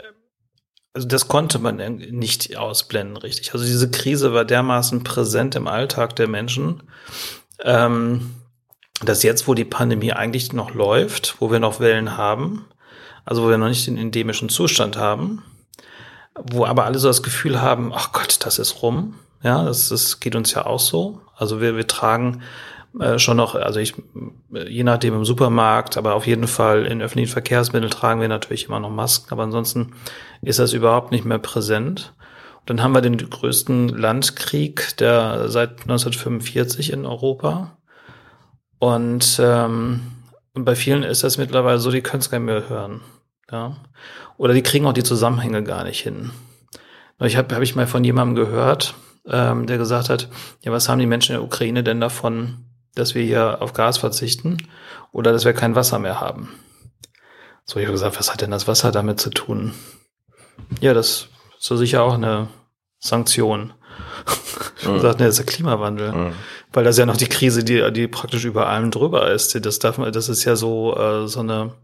also das konnte man nicht ausblenden, richtig. Also diese Krise war dermaßen präsent im Alltag der Menschen, ähm, dass jetzt, wo die Pandemie eigentlich noch läuft, wo wir noch Wellen haben, also wo wir noch nicht den endemischen Zustand haben, wo aber alle so das Gefühl haben, ach Gott, das ist rum. Ja, das, das geht uns ja auch so. Also wir, wir tragen äh, schon noch, also ich, je nachdem im Supermarkt, aber auf jeden Fall in öffentlichen Verkehrsmitteln tragen wir natürlich immer noch Masken, aber ansonsten ist das überhaupt nicht mehr präsent. Und dann haben wir den größten Landkrieg der seit 1945 in Europa. Und ähm, bei vielen ist das mittlerweile so, die können es gar nicht mehr hören. Ja. Oder die kriegen auch die Zusammenhänge gar nicht hin. Ich habe hab ich mal von jemandem gehört, ähm, der gesagt hat, ja, was haben die Menschen in der Ukraine denn davon, dass wir hier auf Gas verzichten oder dass wir kein Wasser mehr haben? So, ich habe gesagt, was hat denn das Wasser damit zu tun? Ja, das ist so sicher auch eine Sanktion. Mhm. sagt, ne, das ist der Klimawandel. Mhm. Weil das ist ja noch die Krise, die, die praktisch über allem drüber ist. Das darf man, das ist ja so, äh, so eine,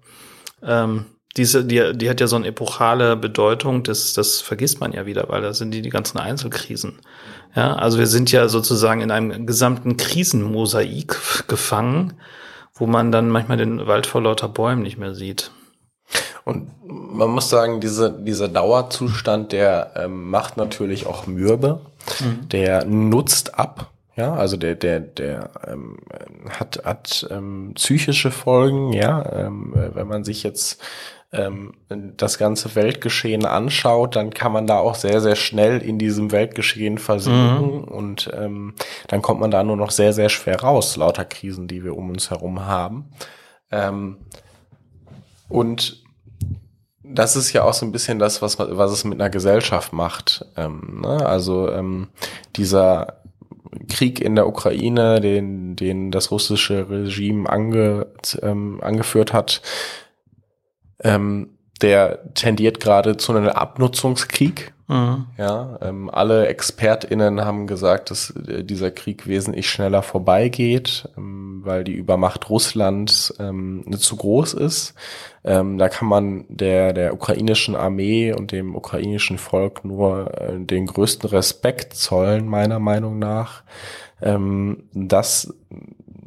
ähm, diese, die, die hat ja so eine epochale Bedeutung, das, das vergisst man ja wieder, weil da sind die, die ganzen Einzelkrisen. Ja, also wir sind ja sozusagen in einem gesamten Krisenmosaik gefangen, wo man dann manchmal den Wald vor lauter Bäumen nicht mehr sieht. Und man muss sagen, diese, dieser Dauerzustand, der ähm, macht natürlich auch mürbe, mhm. der nutzt ab. Ja, also der, der, der ähm, hat, hat ähm, psychische Folgen, ja, ähm, wenn man sich jetzt ähm, das ganze Weltgeschehen anschaut, dann kann man da auch sehr, sehr schnell in diesem Weltgeschehen versinken mhm. und ähm, dann kommt man da nur noch sehr, sehr schwer raus, lauter Krisen, die wir um uns herum haben. Ähm, und das ist ja auch so ein bisschen das, was, was es mit einer Gesellschaft macht. Ähm, ne? Also ähm, dieser Krieg in der Ukraine, den, den das russische Regime ange, ähm, angeführt hat, ähm, der tendiert gerade zu einem Abnutzungskrieg. Mhm. Ja, ähm, alle ExpertInnen haben gesagt, dass äh, dieser Krieg wesentlich schneller vorbeigeht, ähm, weil die Übermacht Russlands ähm, nicht zu groß ist. Ähm, da kann man der, der ukrainischen Armee und dem ukrainischen Volk nur äh, den größten Respekt zollen, meiner Meinung nach, ähm, dass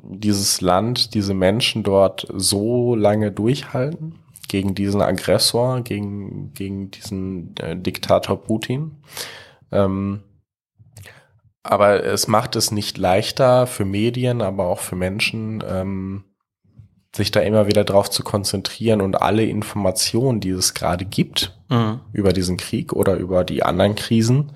dieses Land, diese Menschen dort so lange durchhalten gegen diesen Aggressor, gegen, gegen diesen äh, Diktator Putin. Ähm, aber es macht es nicht leichter für Medien, aber auch für Menschen, ähm, sich da immer wieder drauf zu konzentrieren und alle Informationen, die es gerade gibt mhm. über diesen Krieg oder über die anderen Krisen,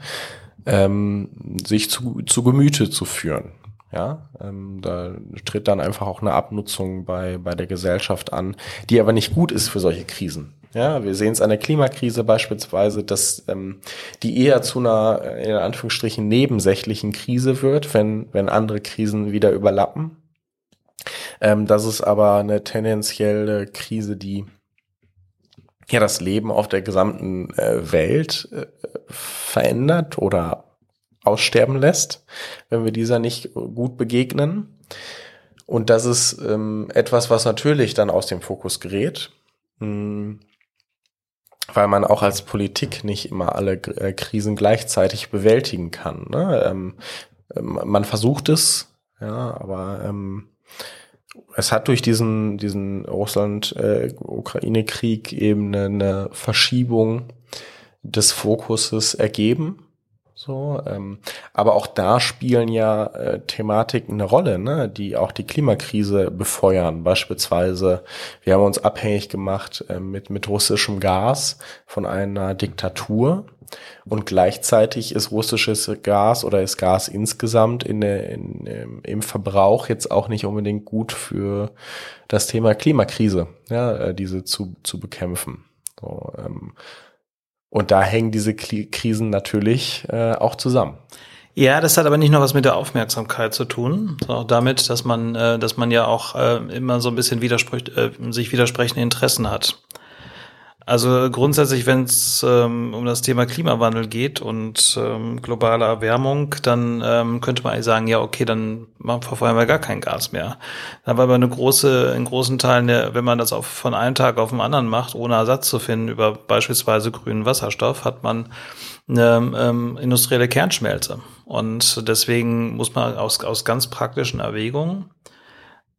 ähm, sich zu, zu Gemüte zu führen. Ja, ähm, da tritt dann einfach auch eine Abnutzung bei, bei der Gesellschaft an, die aber nicht gut ist für solche Krisen. Ja, wir sehen es an der Klimakrise beispielsweise, dass ähm, die eher zu einer, äh, in Anführungsstrichen, nebensächlichen Krise wird, wenn, wenn andere Krisen wieder überlappen. Ähm, das ist aber eine tendenzielle Krise, die ja das Leben auf der gesamten äh, Welt äh, verändert oder aussterben lässt, wenn wir dieser nicht gut begegnen. Und das ist ähm, etwas, was natürlich dann aus dem Fokus gerät, mh, hm, weil man auch als Politik nicht immer alle äh, Krisen gleichzeitig bewältigen kann. Ne? Ähm, ähm, man versucht es, ja, aber ähm, es hat durch diesen, diesen Russland-Ukraine-Krieg äh, eben eine, eine Verschiebung des Fokuses ergeben. So, ähm, aber auch da spielen ja äh, Thematiken eine Rolle, ne, die auch die Klimakrise befeuern. Beispielsweise, wir haben uns abhängig gemacht äh, mit mit russischem Gas von einer Diktatur und gleichzeitig ist russisches Gas oder ist Gas insgesamt in, in, in, im Verbrauch jetzt auch nicht unbedingt gut für das Thema Klimakrise, ja, äh, diese zu zu bekämpfen. So, ähm, und da hängen diese Krisen natürlich äh, auch zusammen. Ja, das hat aber nicht nur was mit der Aufmerksamkeit zu tun, sondern auch damit, dass man, äh, dass man ja auch äh, immer so ein bisschen widerspricht, äh, sich widersprechende Interessen hat. Also grundsätzlich, wenn es ähm, um das Thema Klimawandel geht und ähm, globale Erwärmung, dann ähm, könnte man eigentlich sagen, ja, okay, dann verfeuern wir gar kein Gas mehr. Dann war aber eine große, in großen Teilen, wenn man das auf, von einem Tag auf den anderen macht, ohne Ersatz zu finden über beispielsweise grünen Wasserstoff, hat man eine ähm, industrielle Kernschmelze. Und deswegen muss man aus, aus ganz praktischen Erwägungen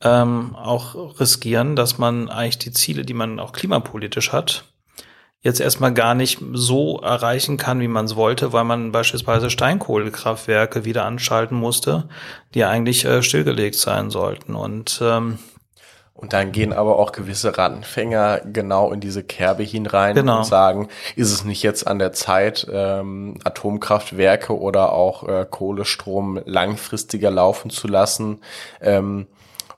ähm, auch riskieren, dass man eigentlich die Ziele, die man auch klimapolitisch hat, jetzt erstmal gar nicht so erreichen kann, wie man es wollte, weil man beispielsweise Steinkohlekraftwerke wieder anschalten musste, die eigentlich äh, stillgelegt sein sollten. Und ähm, und dann gehen aber auch gewisse Rattenfänger genau in diese Kerbe hinein genau. und sagen, ist es nicht jetzt an der Zeit, ähm, Atomkraftwerke oder auch äh, Kohlestrom langfristiger laufen zu lassen? Ähm,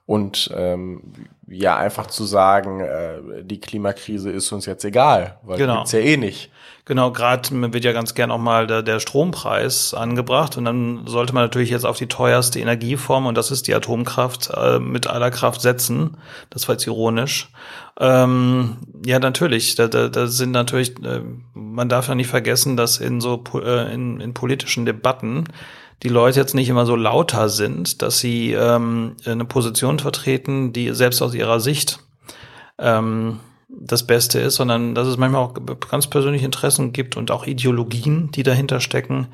und ähm, ja einfach zu sagen, äh, die Klimakrise ist uns jetzt egal, weil genau. gibt's ja eh nicht. Genau, gerade wird ja ganz gern auch mal der, der Strompreis angebracht und dann sollte man natürlich jetzt auf die teuerste Energieform und das ist die Atomkraft äh, mit aller Kraft setzen. Das war jetzt ironisch. Ähm, ja, natürlich. Da, da, da sind natürlich, äh, man darf ja nicht vergessen, dass in so äh, in, in politischen Debatten die Leute jetzt nicht immer so lauter sind, dass sie ähm, eine Position vertreten, die selbst aus ihrer Sicht ähm, das Beste ist, sondern dass es manchmal auch ganz persönliche Interessen gibt und auch Ideologien, die dahinter stecken.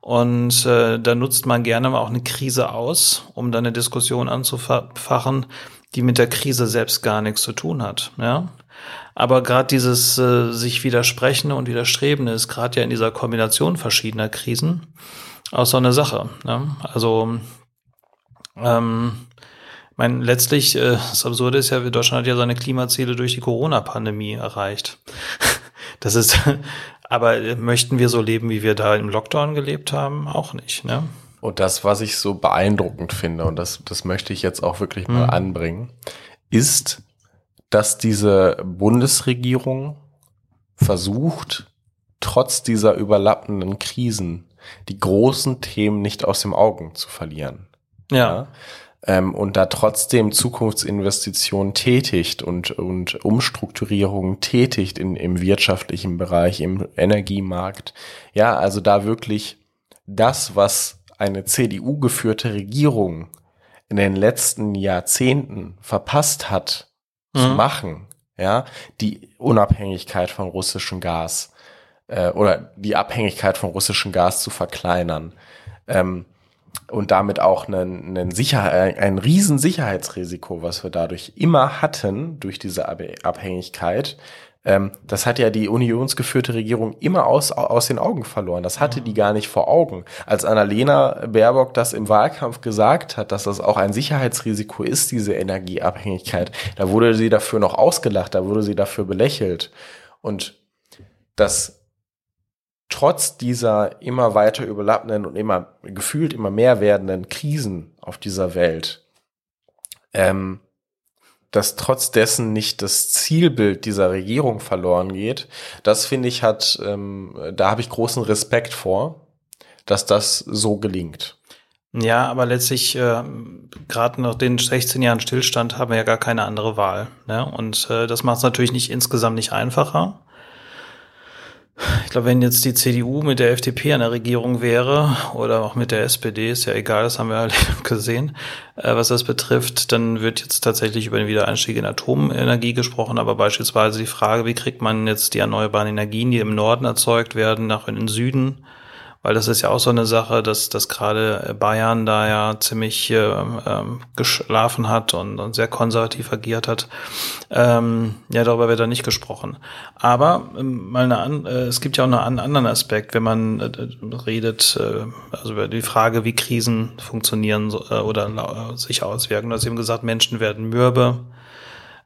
Und äh, da nutzt man gerne mal auch eine Krise aus, um dann eine Diskussion anzufachen, die mit der Krise selbst gar nichts zu tun hat. Ja? Aber gerade dieses äh, sich widersprechende und widerstrebende ist gerade ja in dieser Kombination verschiedener Krisen auch so eine Sache. Ne? Also ähm, mein letztlich, äh, das Absurde ist ja, Deutschland hat ja seine Klimaziele durch die Corona-Pandemie erreicht. Das ist, aber möchten wir so leben, wie wir da im Lockdown gelebt haben? Auch nicht, ne? Und das, was ich so beeindruckend finde, und das, das möchte ich jetzt auch wirklich mal mhm. anbringen, ist, dass diese Bundesregierung versucht, trotz dieser überlappenden Krisen die großen Themen nicht aus dem Augen zu verlieren. Ja. ja? Ähm, und da trotzdem Zukunftsinvestitionen tätigt und, und Umstrukturierungen tätigt in, im wirtschaftlichen Bereich, im Energiemarkt. Ja, also da wirklich das, was eine CDU geführte Regierung in den letzten Jahrzehnten verpasst hat mhm. zu machen, ja, die Unabhängigkeit von russischem Gas, äh, oder die Abhängigkeit von russischem Gas zu verkleinern. Ähm, und damit auch einen, einen Sicherheit, ein riesen Sicherheitsrisiko, was wir dadurch immer hatten, durch diese Abhängigkeit. Ähm, das hat ja die unionsgeführte Regierung immer aus, aus den Augen verloren. Das hatte die gar nicht vor Augen. Als Annalena Baerbock das im Wahlkampf gesagt hat, dass das auch ein Sicherheitsrisiko ist, diese Energieabhängigkeit, da wurde sie dafür noch ausgelacht, da wurde sie dafür belächelt. Und das trotz dieser immer weiter überlappenden und immer gefühlt immer mehr werdenden Krisen auf dieser Welt, ähm, dass trotz dessen nicht das Zielbild dieser Regierung verloren geht, das finde ich hat, ähm, da habe ich großen Respekt vor, dass das so gelingt. Ja, aber letztlich, äh, gerade nach den 16 Jahren Stillstand, haben wir ja gar keine andere Wahl. Ne? Und äh, das macht es natürlich nicht insgesamt nicht einfacher. Ich glaube, wenn jetzt die CDU mit der FDP an der Regierung wäre oder auch mit der SPD, ist ja egal, das haben wir halt gesehen, äh, was das betrifft, dann wird jetzt tatsächlich über den Wiedereinstieg in Atomenergie gesprochen, aber beispielsweise die Frage, wie kriegt man jetzt die erneuerbaren Energien, die im Norden erzeugt werden, nach in den Süden weil das ist ja auch so eine Sache, dass, dass gerade Bayern da ja ziemlich äh, ähm, geschlafen hat und, und sehr konservativ agiert hat. Ähm, ja, darüber wird da nicht gesprochen. Aber ähm, mal eine, äh, es gibt ja auch noch einen anderen Aspekt, wenn man äh, redet, äh, also über die Frage, wie Krisen funktionieren äh, oder äh, sich auswirken. Du hast eben gesagt, Menschen werden mürbe.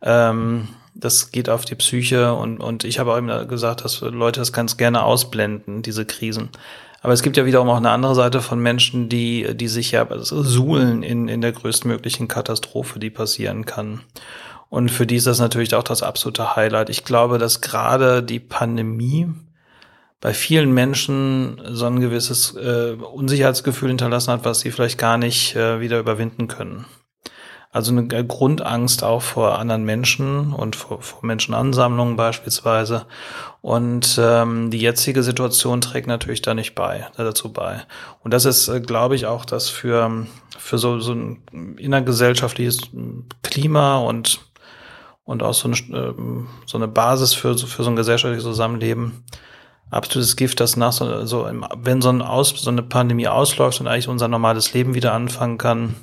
Ähm, das geht auf die Psyche und, und ich habe auch immer gesagt, dass Leute das ganz gerne ausblenden, diese Krisen. Aber es gibt ja wiederum auch eine andere Seite von Menschen, die, die sich ja suhlen in, in der größtmöglichen Katastrophe, die passieren kann. Und für die ist das natürlich auch das absolute Highlight. Ich glaube, dass gerade die Pandemie bei vielen Menschen so ein gewisses äh, Unsicherheitsgefühl hinterlassen hat, was sie vielleicht gar nicht äh, wieder überwinden können. Also eine Grundangst auch vor anderen Menschen und vor, vor Menschenansammlungen beispielsweise. Und ähm, die jetzige Situation trägt natürlich da nicht bei, dazu bei. Und das ist, äh, glaube ich, auch das für, für so, so ein innergesellschaftliches Klima und, und auch so eine, ähm, so eine Basis für, für so ein gesellschaftliches Zusammenleben absolutes Gift, das nach so, so wenn so, ein Aus, so eine Pandemie ausläuft und eigentlich unser normales Leben wieder anfangen kann,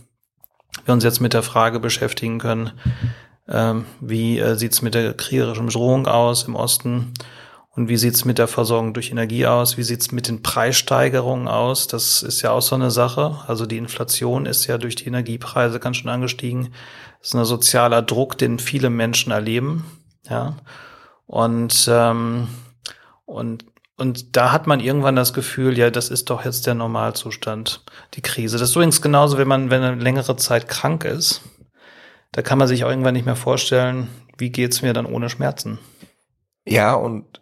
wir uns jetzt mit der Frage beschäftigen können, ähm, wie äh, sieht's mit der kriegerischen Bedrohung aus im Osten und wie sieht's mit der Versorgung durch Energie aus, wie sieht's mit den Preissteigerungen aus, das ist ja auch so eine Sache, also die Inflation ist ja durch die Energiepreise ganz schön angestiegen, das ist ein sozialer Druck, den viele Menschen erleben, ja, und ähm, und und da hat man irgendwann das Gefühl, ja, das ist doch jetzt der Normalzustand, die Krise. Das ist übrigens genauso, wenn man, wenn eine längere Zeit krank ist. Da kann man sich auch irgendwann nicht mehr vorstellen, wie geht's mir dann ohne Schmerzen. Ja, und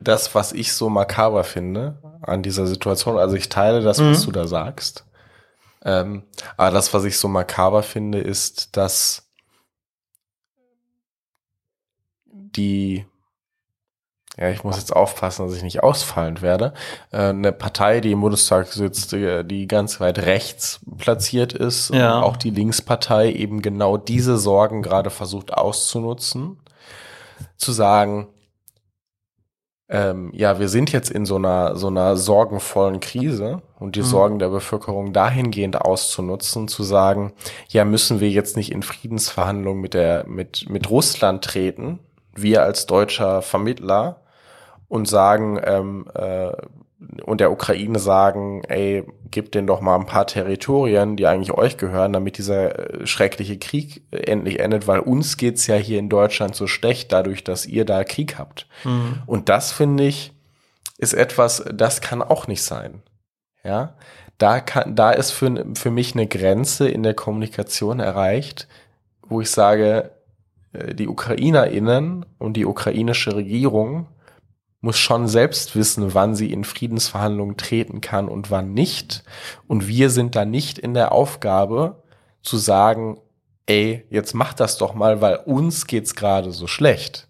das, was ich so makaber finde an dieser Situation, also ich teile das, was mhm. du da sagst. Ähm, aber das, was ich so makaber finde, ist, dass die ja, ich muss jetzt aufpassen, dass ich nicht ausfallend werde, äh, eine Partei, die im Bundestag sitzt, äh, die ganz weit rechts platziert ist, ja. auch die Linkspartei eben genau diese Sorgen gerade versucht auszunutzen, zu sagen, ähm, ja, wir sind jetzt in so einer, so einer sorgenvollen Krise und die mhm. Sorgen der Bevölkerung dahingehend auszunutzen, zu sagen, ja, müssen wir jetzt nicht in Friedensverhandlungen mit der, mit, mit Russland treten, wir als deutscher Vermittler, und sagen, ähm, äh, und der Ukraine sagen, ey, gebt denen doch mal ein paar Territorien, die eigentlich euch gehören, damit dieser äh, schreckliche Krieg endlich endet, weil uns geht's ja hier in Deutschland so schlecht, dadurch, dass ihr da Krieg habt. Mhm. Und das finde ich, ist etwas, das kann auch nicht sein. Ja, da kann, da ist für, für mich eine Grenze in der Kommunikation erreicht, wo ich sage, äh, die UkrainerInnen und die ukrainische Regierung muss schon selbst wissen, wann sie in Friedensverhandlungen treten kann und wann nicht. Und wir sind da nicht in der Aufgabe zu sagen, ey, jetzt mach das doch mal, weil uns geht's gerade so schlecht.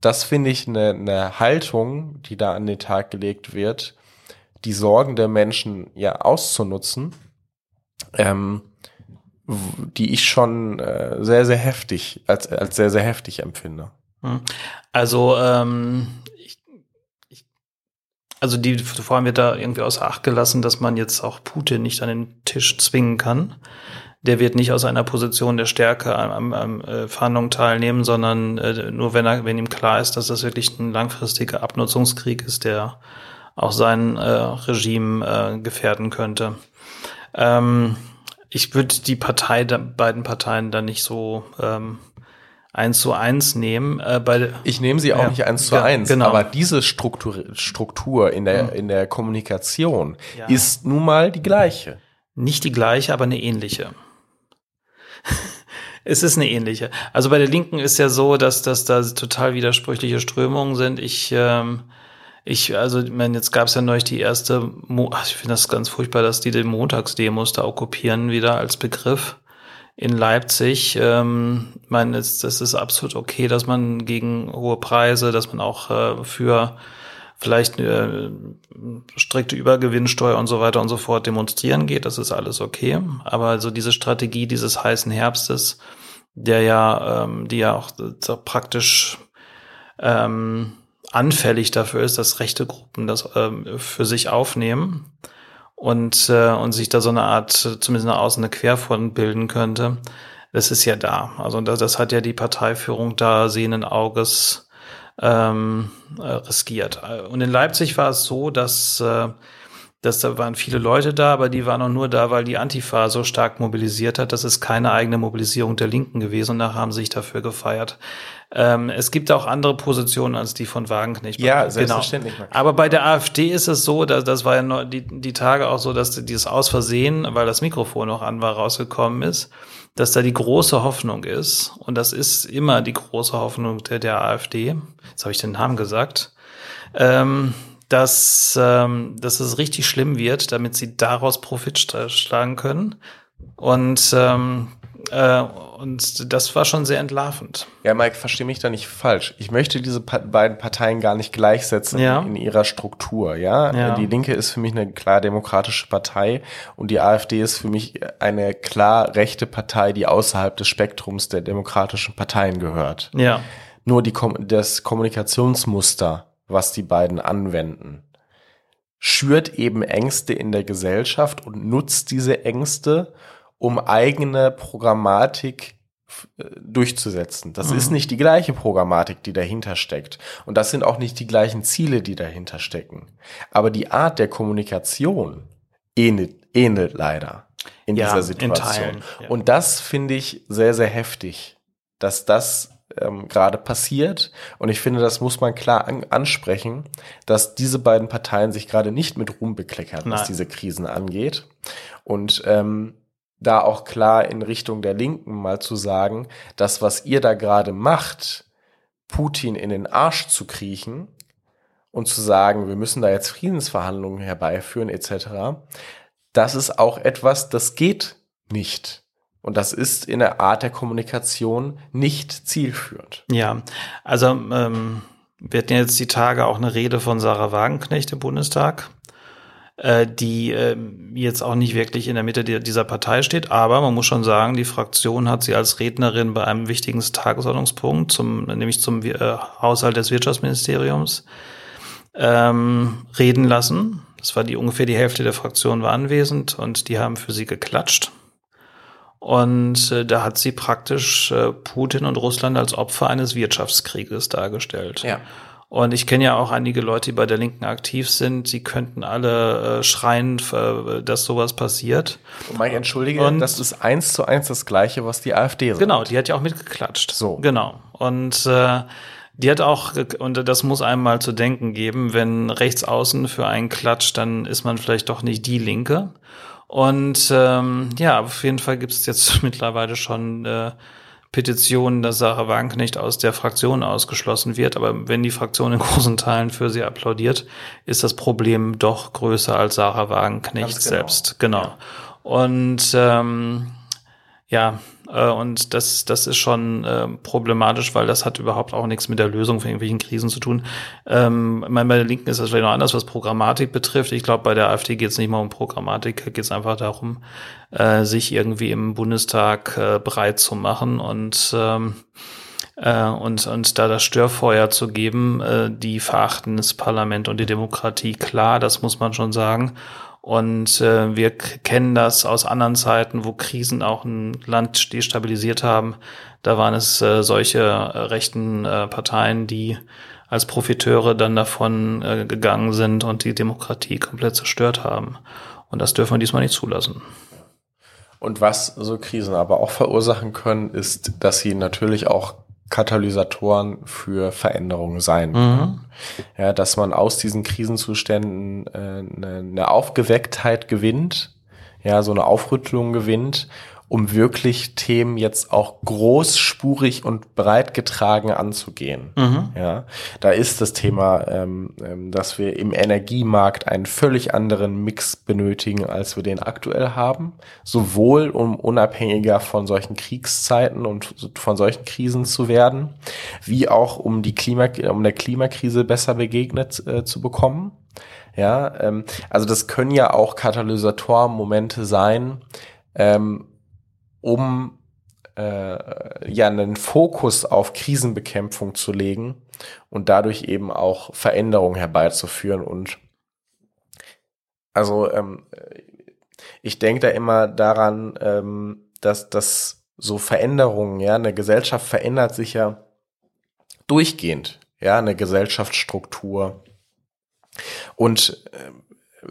Das finde ich eine, eine Haltung, die da an den Tag gelegt wird, die Sorgen der Menschen ja auszunutzen, ähm, die ich schon äh, sehr, sehr heftig, als, als sehr, sehr heftig empfinde. Hm. Also ähm, also die vor allem wird da irgendwie außer Acht gelassen, dass man jetzt auch Putin nicht an den Tisch zwingen kann. Der wird nicht aus einer Position der Stärke am, am, am äh, Verhandlungen teilnehmen, sondern äh, nur wenn er, wenn ihm klar ist, dass das wirklich ein langfristiger Abnutzungskrieg ist, der auch sein äh, Regime äh, gefährden könnte. Ähm, ich würde die Partei, beiden Parteien da nicht so ähm, eins zu eins nehmen. Äh, bei, ich nehme sie auch ja, nicht eins zu eins, genau. aber diese Struktur, Struktur in der, mhm. in der Kommunikation ja. ist nun mal die gleiche. Nicht die gleiche, aber eine ähnliche. es ist eine ähnliche. Also bei der Linken ist ja so, dass, dass da total widersprüchliche Strömungen sind. Ich, ähm, ich, also, ich meine, jetzt gab es ja neulich die erste, Mo ich finde das ganz furchtbar, dass die den Montagsdemos da okkupieren wieder als Begriff in Leipzig. Ähm, ich meine, das, ist absolut okay, dass man gegen hohe Preise, dass man auch äh, für vielleicht äh, strikte Übergewinnsteuer und so weiter und so fort demonstrieren geht. Das ist alles okay. Aber also diese Strategie dieses heißen Herbstes, der ja, ähm, die ja auch so praktisch ähm, anfällig dafür ist, dass rechte Gruppen das ähm, für sich aufnehmen und, äh, und sich da so eine Art, zumindest nach außen eine Querfront bilden könnte, das ist ja da. Also das, das hat ja die Parteiführung da sehenden Auges ähm, äh, riskiert. Und in Leipzig war es so, dass äh, dass da waren viele Leute da, aber die waren auch nur da, weil die Antifa so stark mobilisiert hat. Das ist keine eigene Mobilisierung der Linken gewesen und nachher haben sie sich dafür gefeiert. Ähm, es gibt auch andere Positionen als die von Wagenknecht. Ja, selbstverständlich. Genau. Aber bei der AfD ist es so, dass das war ja die, die Tage auch so, dass dieses aus Versehen, weil das Mikrofon noch an war, rausgekommen ist, dass da die große Hoffnung ist. Und das ist immer die große Hoffnung der, der AfD. Jetzt habe ich den Namen gesagt. Ähm, dass, ähm, dass es richtig schlimm wird, damit sie daraus Profit schlagen können. Und ähm, äh, und das war schon sehr entlarvend. Ja, Mike, verstehe mich da nicht falsch. Ich möchte diese pa beiden Parteien gar nicht gleichsetzen ja. in ihrer Struktur. Ja? ja, die Linke ist für mich eine klar demokratische Partei und die AfD ist für mich eine klar rechte Partei, die außerhalb des Spektrums der demokratischen Parteien gehört. Ja. Nur die, das Kommunikationsmuster, was die beiden anwenden, schürt eben Ängste in der Gesellschaft und nutzt diese Ängste, um eigene Programmatik äh, durchzusetzen. Das mhm. ist nicht die gleiche Programmatik, die dahinter steckt. Und das sind auch nicht die gleichen Ziele, die dahinter stecken. Aber die Art der Kommunikation ähnelt, ähnelt leider in ja, dieser Situation. In ja. Und das finde ich sehr, sehr heftig, dass das ähm, gerade passiert. Und ich finde, das muss man klar an ansprechen, dass diese beiden Parteien sich gerade nicht mit Ruhm bekleckern, was diese Krisen angeht. Und ähm, da auch klar in Richtung der Linken mal zu sagen, das, was ihr da gerade macht, Putin in den Arsch zu kriechen und zu sagen, wir müssen da jetzt Friedensverhandlungen herbeiführen etc., das ist auch etwas, das geht nicht. Und das ist in der Art der Kommunikation nicht zielführend. Ja, also ähm, wir hatten jetzt die Tage auch eine Rede von Sarah Wagenknecht im Bundestag äh, die äh, jetzt auch nicht wirklich in der Mitte dieser Partei steht. Aber man muss schon sagen, die Fraktion hat sie als Rednerin bei einem wichtigen Tagesordnungspunkt, zum, nämlich zum äh, Haushalt des Wirtschaftsministeriums, ähm, reden lassen. Das war die ungefähr die Hälfte der Fraktion war anwesend und die haben für sie geklatscht. Und äh, da hat sie praktisch Putin und Russland als Opfer eines Wirtschaftskrieges dargestellt. Ja. Und ich kenne ja auch einige Leute, die bei der Linken aktiv sind. Sie könnten alle äh, schreien, äh, dass sowas passiert. Und Mike, entschuldige, und das ist eins zu eins das Gleiche, was die AfD sagt. Genau, die hat ja auch mitgeklatscht. So. Genau. Und äh, die hat auch, und das muss einem mal zu denken geben, wenn rechts außen für einen klatscht, dann ist man vielleicht doch nicht die Linke. Und ähm, ja, auf jeden Fall gibt es jetzt mittlerweile schon äh, Petitionen, dass Sarah Wagenknecht aus der Fraktion ausgeschlossen wird. Aber wenn die Fraktion in großen Teilen für sie applaudiert, ist das Problem doch größer als Sarah Wagenknecht genau. selbst. Genau. Ja. Und ähm, ja, äh, und das, das ist schon äh, problematisch, weil das hat überhaupt auch nichts mit der Lösung von irgendwelchen Krisen zu tun. Ähm, ich meine, bei der Linken ist das vielleicht noch anders, was Programmatik betrifft. Ich glaube, bei der AfD geht es nicht mal um Programmatik, geht es einfach darum, äh, sich irgendwie im Bundestag äh, bereit zu machen und ähm, äh, und, und da das Störfeuer zu geben, äh, die verachten das Parlament und die Demokratie, klar, das muss man schon sagen. Und äh, wir kennen das aus anderen Zeiten, wo Krisen auch ein Land destabilisiert haben. Da waren es äh, solche äh, rechten äh, Parteien, die als Profiteure dann davon äh, gegangen sind und die Demokratie komplett zerstört haben. Und das dürfen wir diesmal nicht zulassen. Und was so Krisen aber auch verursachen können, ist, dass sie natürlich auch Katalysatoren für Veränderungen sein Mhm. Ja, dass man aus diesen Krisenzuständen äh, eine, eine Aufgewecktheit gewinnt, ja, so eine Aufrüttelung gewinnt um wirklich Themen jetzt auch großspurig und breit getragen anzugehen. Mhm. Ja, da ist das Thema, ähm, ähm, dass wir im Energiemarkt einen völlig anderen Mix benötigen, als wir den aktuell haben, sowohl um unabhängiger von solchen Kriegszeiten und von solchen Krisen zu werden, wie auch um die Klima, um der Klimakrise besser begegnet äh, zu bekommen. Ja, ähm, also das können ja auch Katalysatormomente sein, ähm, um äh, ja einen Fokus auf Krisenbekämpfung zu legen und dadurch eben auch Veränderungen herbeizuführen. Und also ähm, ich denke da immer daran, ähm, dass, dass so Veränderungen, ja, eine Gesellschaft verändert sich ja durchgehend, ja, eine Gesellschaftsstruktur. Und äh,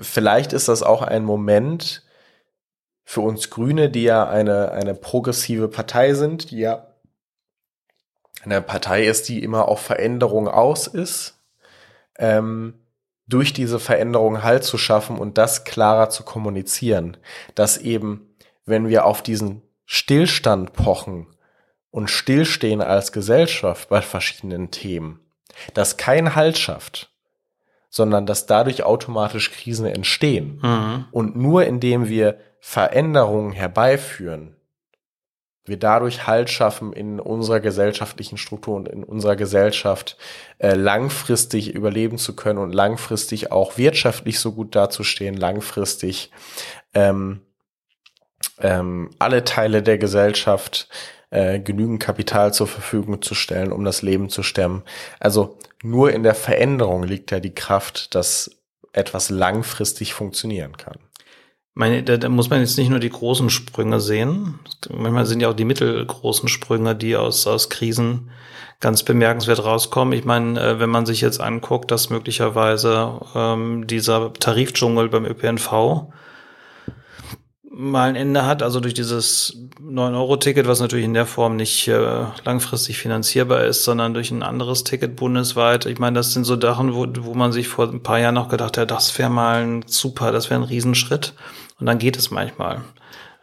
vielleicht ist das auch ein Moment, für uns Grüne, die ja eine, eine progressive Partei sind, die ja eine Partei ist, die immer auf Veränderung aus ist, ähm, durch diese Veränderung Halt zu schaffen und das klarer zu kommunizieren, dass eben, wenn wir auf diesen Stillstand pochen und stillstehen als Gesellschaft bei verschiedenen Themen, dass kein Halt schafft, sondern dass dadurch automatisch Krisen entstehen. Mhm. Und nur indem wir Veränderungen herbeiführen, wir dadurch Halt schaffen in unserer gesellschaftlichen Struktur und in unserer Gesellschaft äh, langfristig überleben zu können und langfristig auch wirtschaftlich so gut dazustehen, langfristig ähm, ähm, alle Teile der Gesellschaft äh, genügend Kapital zur Verfügung zu stellen, um das Leben zu stemmen. Also nur in der Veränderung liegt ja die Kraft, dass etwas langfristig funktionieren kann. Meine, da, da muss man jetzt nicht nur die großen Sprünge sehen. Manchmal sind ja auch die mittelgroßen Sprünge, die aus, aus Krisen ganz bemerkenswert rauskommen. Ich meine, äh, wenn man sich jetzt anguckt, dass möglicherweise ähm, dieser Tarifdschungel beim ÖPNV mal ein Ende hat, also durch dieses 9-Euro-Ticket, was natürlich in der Form nicht äh, langfristig finanzierbar ist, sondern durch ein anderes Ticket bundesweit. Ich meine, das sind so Sachen, wo, wo man sich vor ein paar Jahren noch gedacht hat, das wäre mal ein super, das wäre ein Riesenschritt. Und dann geht es manchmal.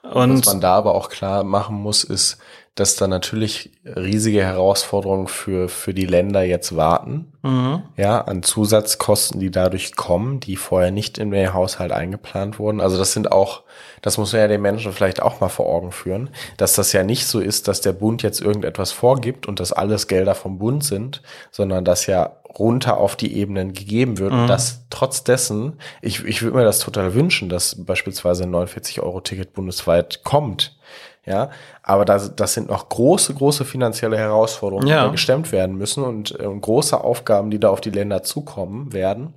Und Was man da aber auch klar machen muss, ist, dass da natürlich riesige Herausforderungen für, für die Länder jetzt warten. Mhm. Ja, an Zusatzkosten, die dadurch kommen, die vorher nicht in den Haushalt eingeplant wurden. Also das sind auch, das muss man ja den Menschen vielleicht auch mal vor Augen führen, dass das ja nicht so ist, dass der Bund jetzt irgendetwas vorgibt und dass alles Gelder vom Bund sind, sondern dass ja runter auf die Ebenen gegeben wird. Mhm. Und dass trotz dessen, ich, ich würde mir das total wünschen, dass beispielsweise ein 49-Euro-Ticket bundesweit kommt. Ja, aber das, das sind noch große, große finanzielle Herausforderungen, ja. die gestemmt werden müssen und äh, große Aufgaben, die da auf die Länder zukommen werden.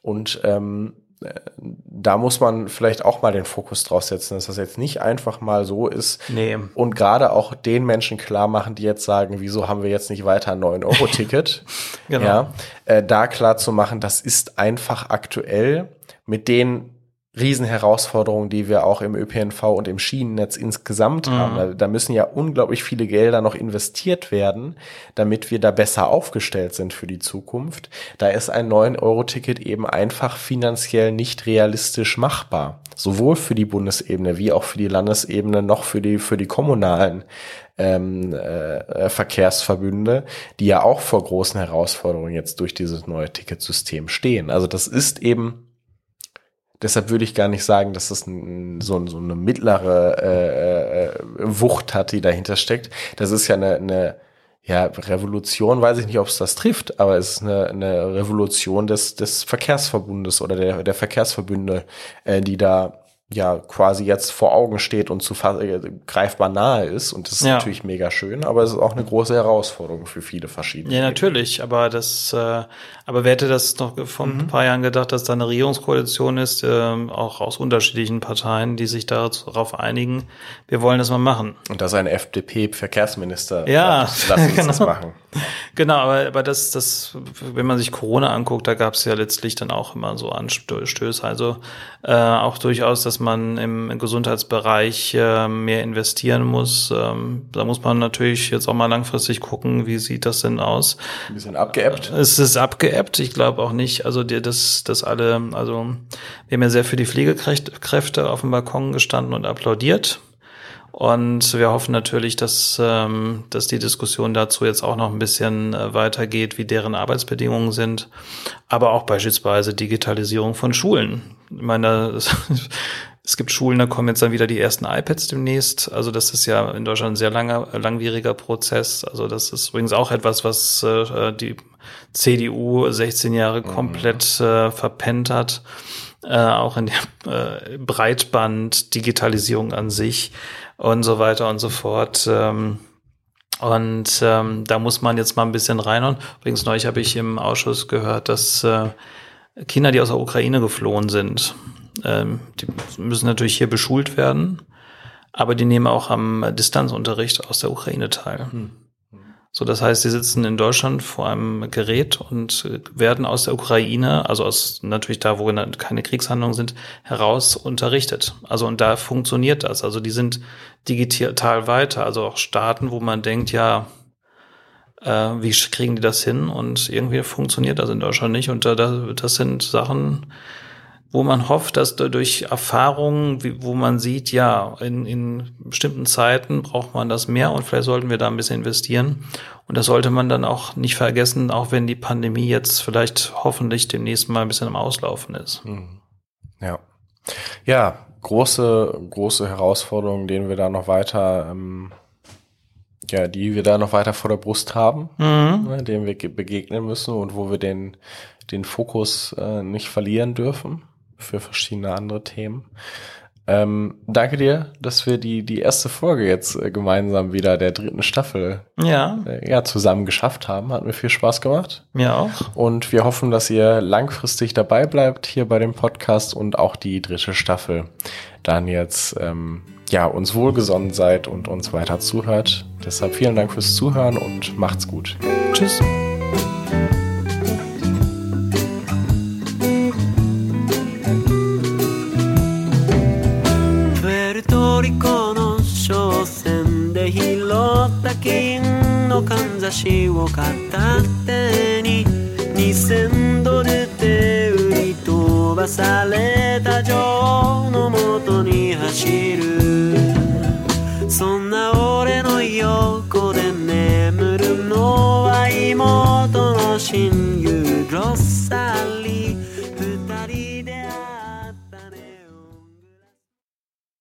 Und ähm, da muss man vielleicht auch mal den Fokus drauf setzen, dass das jetzt nicht einfach mal so ist. Nee. Und gerade auch den Menschen klar machen, die jetzt sagen, wieso haben wir jetzt nicht weiter ein 9-Euro-Ticket? genau. Ja, äh, da klar zu machen, das ist einfach aktuell mit den Riesenherausforderungen, die wir auch im ÖPNV und im Schienennetz insgesamt mhm. haben. Da, da, müssen ja unglaublich viele Gelder noch investiert werden, damit wir da besser aufgestellt sind für die Zukunft. Da ist ein 9-Euro-Ticket eben einfach finanziell nicht realistisch machbar. Sowohl für die Bundesebene wie auch für die Landesebene noch für die, für die kommunalen ähm, äh, Verkehrsverbünde, die ja auch vor großen Herausforderungen jetzt durch dieses neue Ticketsystem stehen. Also das ist eben Deshalb würde ich gar nicht sagen, dass das ein, so, so, eine mittlere äh, äh, Wucht hat, die dahinter steckt. Das ist ja eine, eine ja, Revolution, weiß ich nicht, ob es das trifft, aber es ist eine, eine Revolution des, des Verkehrsverbundes oder der, der Verkehrsverbünde, äh, die da ja quasi jetzt vor Augen steht und zu äh, greifbar nahe ist. Und das ist ja. natürlich mega schön, aber es ist auch eine große Herausforderung für viele verschiedene. Ja, natürlich, aber das, äh, aber wer hätte das noch vor mhm. ein paar Jahren gedacht, dass da eine Regierungskoalition ist, äh, auch aus unterschiedlichen Parteien, die sich darauf einigen, wir wollen das mal machen. Und dass ein FDP-Verkehrsminister ja, sagt, lass uns genau. das machen. Genau, aber, aber das, das, wenn man sich Corona anguckt, da gab es ja letztlich dann auch immer so Anstöße. Also äh, auch durchaus, dass man im Gesundheitsbereich äh, mehr investieren muss. Ähm, da muss man natürlich jetzt auch mal langfristig gucken, wie sieht das denn aus. Ein bisschen abgeebbt. Es ist abgeebbt. Ich glaube auch nicht, also dir das, das alle, also wir haben ja sehr für die Pflegekräfte auf dem Balkon gestanden und applaudiert. Und wir hoffen natürlich, dass, ähm, dass die Diskussion dazu jetzt auch noch ein bisschen äh, weitergeht, wie deren Arbeitsbedingungen sind, aber auch beispielsweise Digitalisierung von Schulen. Ich meine, es, gibt Schulen, da kommen jetzt dann wieder die ersten iPads demnächst. Also das ist ja in Deutschland ein sehr langer, langwieriger Prozess. Also das ist übrigens auch etwas, was äh, die CDU 16 Jahre mhm. komplett äh, verpennt hat. Äh, auch in der äh, Breitband-Digitalisierung an sich und so weiter und so fort. Ähm, und ähm, da muss man jetzt mal ein bisschen reinhauen. Übrigens, neulich habe ich im Ausschuss gehört, dass äh, Kinder, die aus der Ukraine geflohen sind, ähm, die müssen natürlich hier beschult werden, aber die nehmen auch am Distanzunterricht aus der Ukraine teil. Hm. So, das heißt, sie sitzen in Deutschland vor einem Gerät und werden aus der Ukraine, also aus natürlich da, wo keine Kriegshandlungen sind, heraus unterrichtet. Also und da funktioniert das. Also die sind digital weiter. Also auch Staaten, wo man denkt, ja, äh, wie kriegen die das hin? Und irgendwie funktioniert das in Deutschland nicht. Und da, das sind Sachen, wo man hofft, dass durch Erfahrungen, wo man sieht, ja, in, in bestimmten Zeiten braucht man das mehr und vielleicht sollten wir da ein bisschen investieren. Und das sollte man dann auch nicht vergessen, auch wenn die Pandemie jetzt vielleicht hoffentlich demnächst mal ein bisschen am Auslaufen ist. Mhm. Ja. Ja, große, große Herausforderungen, denen wir da noch weiter, ähm, ja, die wir da noch weiter vor der Brust haben, mhm. ne, denen wir begegnen müssen und wo wir den, den Fokus äh, nicht verlieren dürfen für verschiedene andere Themen. Ähm, danke dir, dass wir die, die erste Folge jetzt äh, gemeinsam wieder der dritten Staffel ja. Äh, ja, zusammen geschafft haben. Hat mir viel Spaß gemacht. Mir auch. Und wir hoffen, dass ihr langfristig dabei bleibt hier bei dem Podcast und auch die dritte Staffel dann jetzt ähm, ja, uns wohlgesonnen seid und uns weiter zuhört. Deshalb vielen Dank fürs Zuhören und macht's gut. Tschüss. しを片手に2000ドルで売り飛ばされた女王のもとに走る。そんな俺の横で眠るのは妹の親友ロッサリー。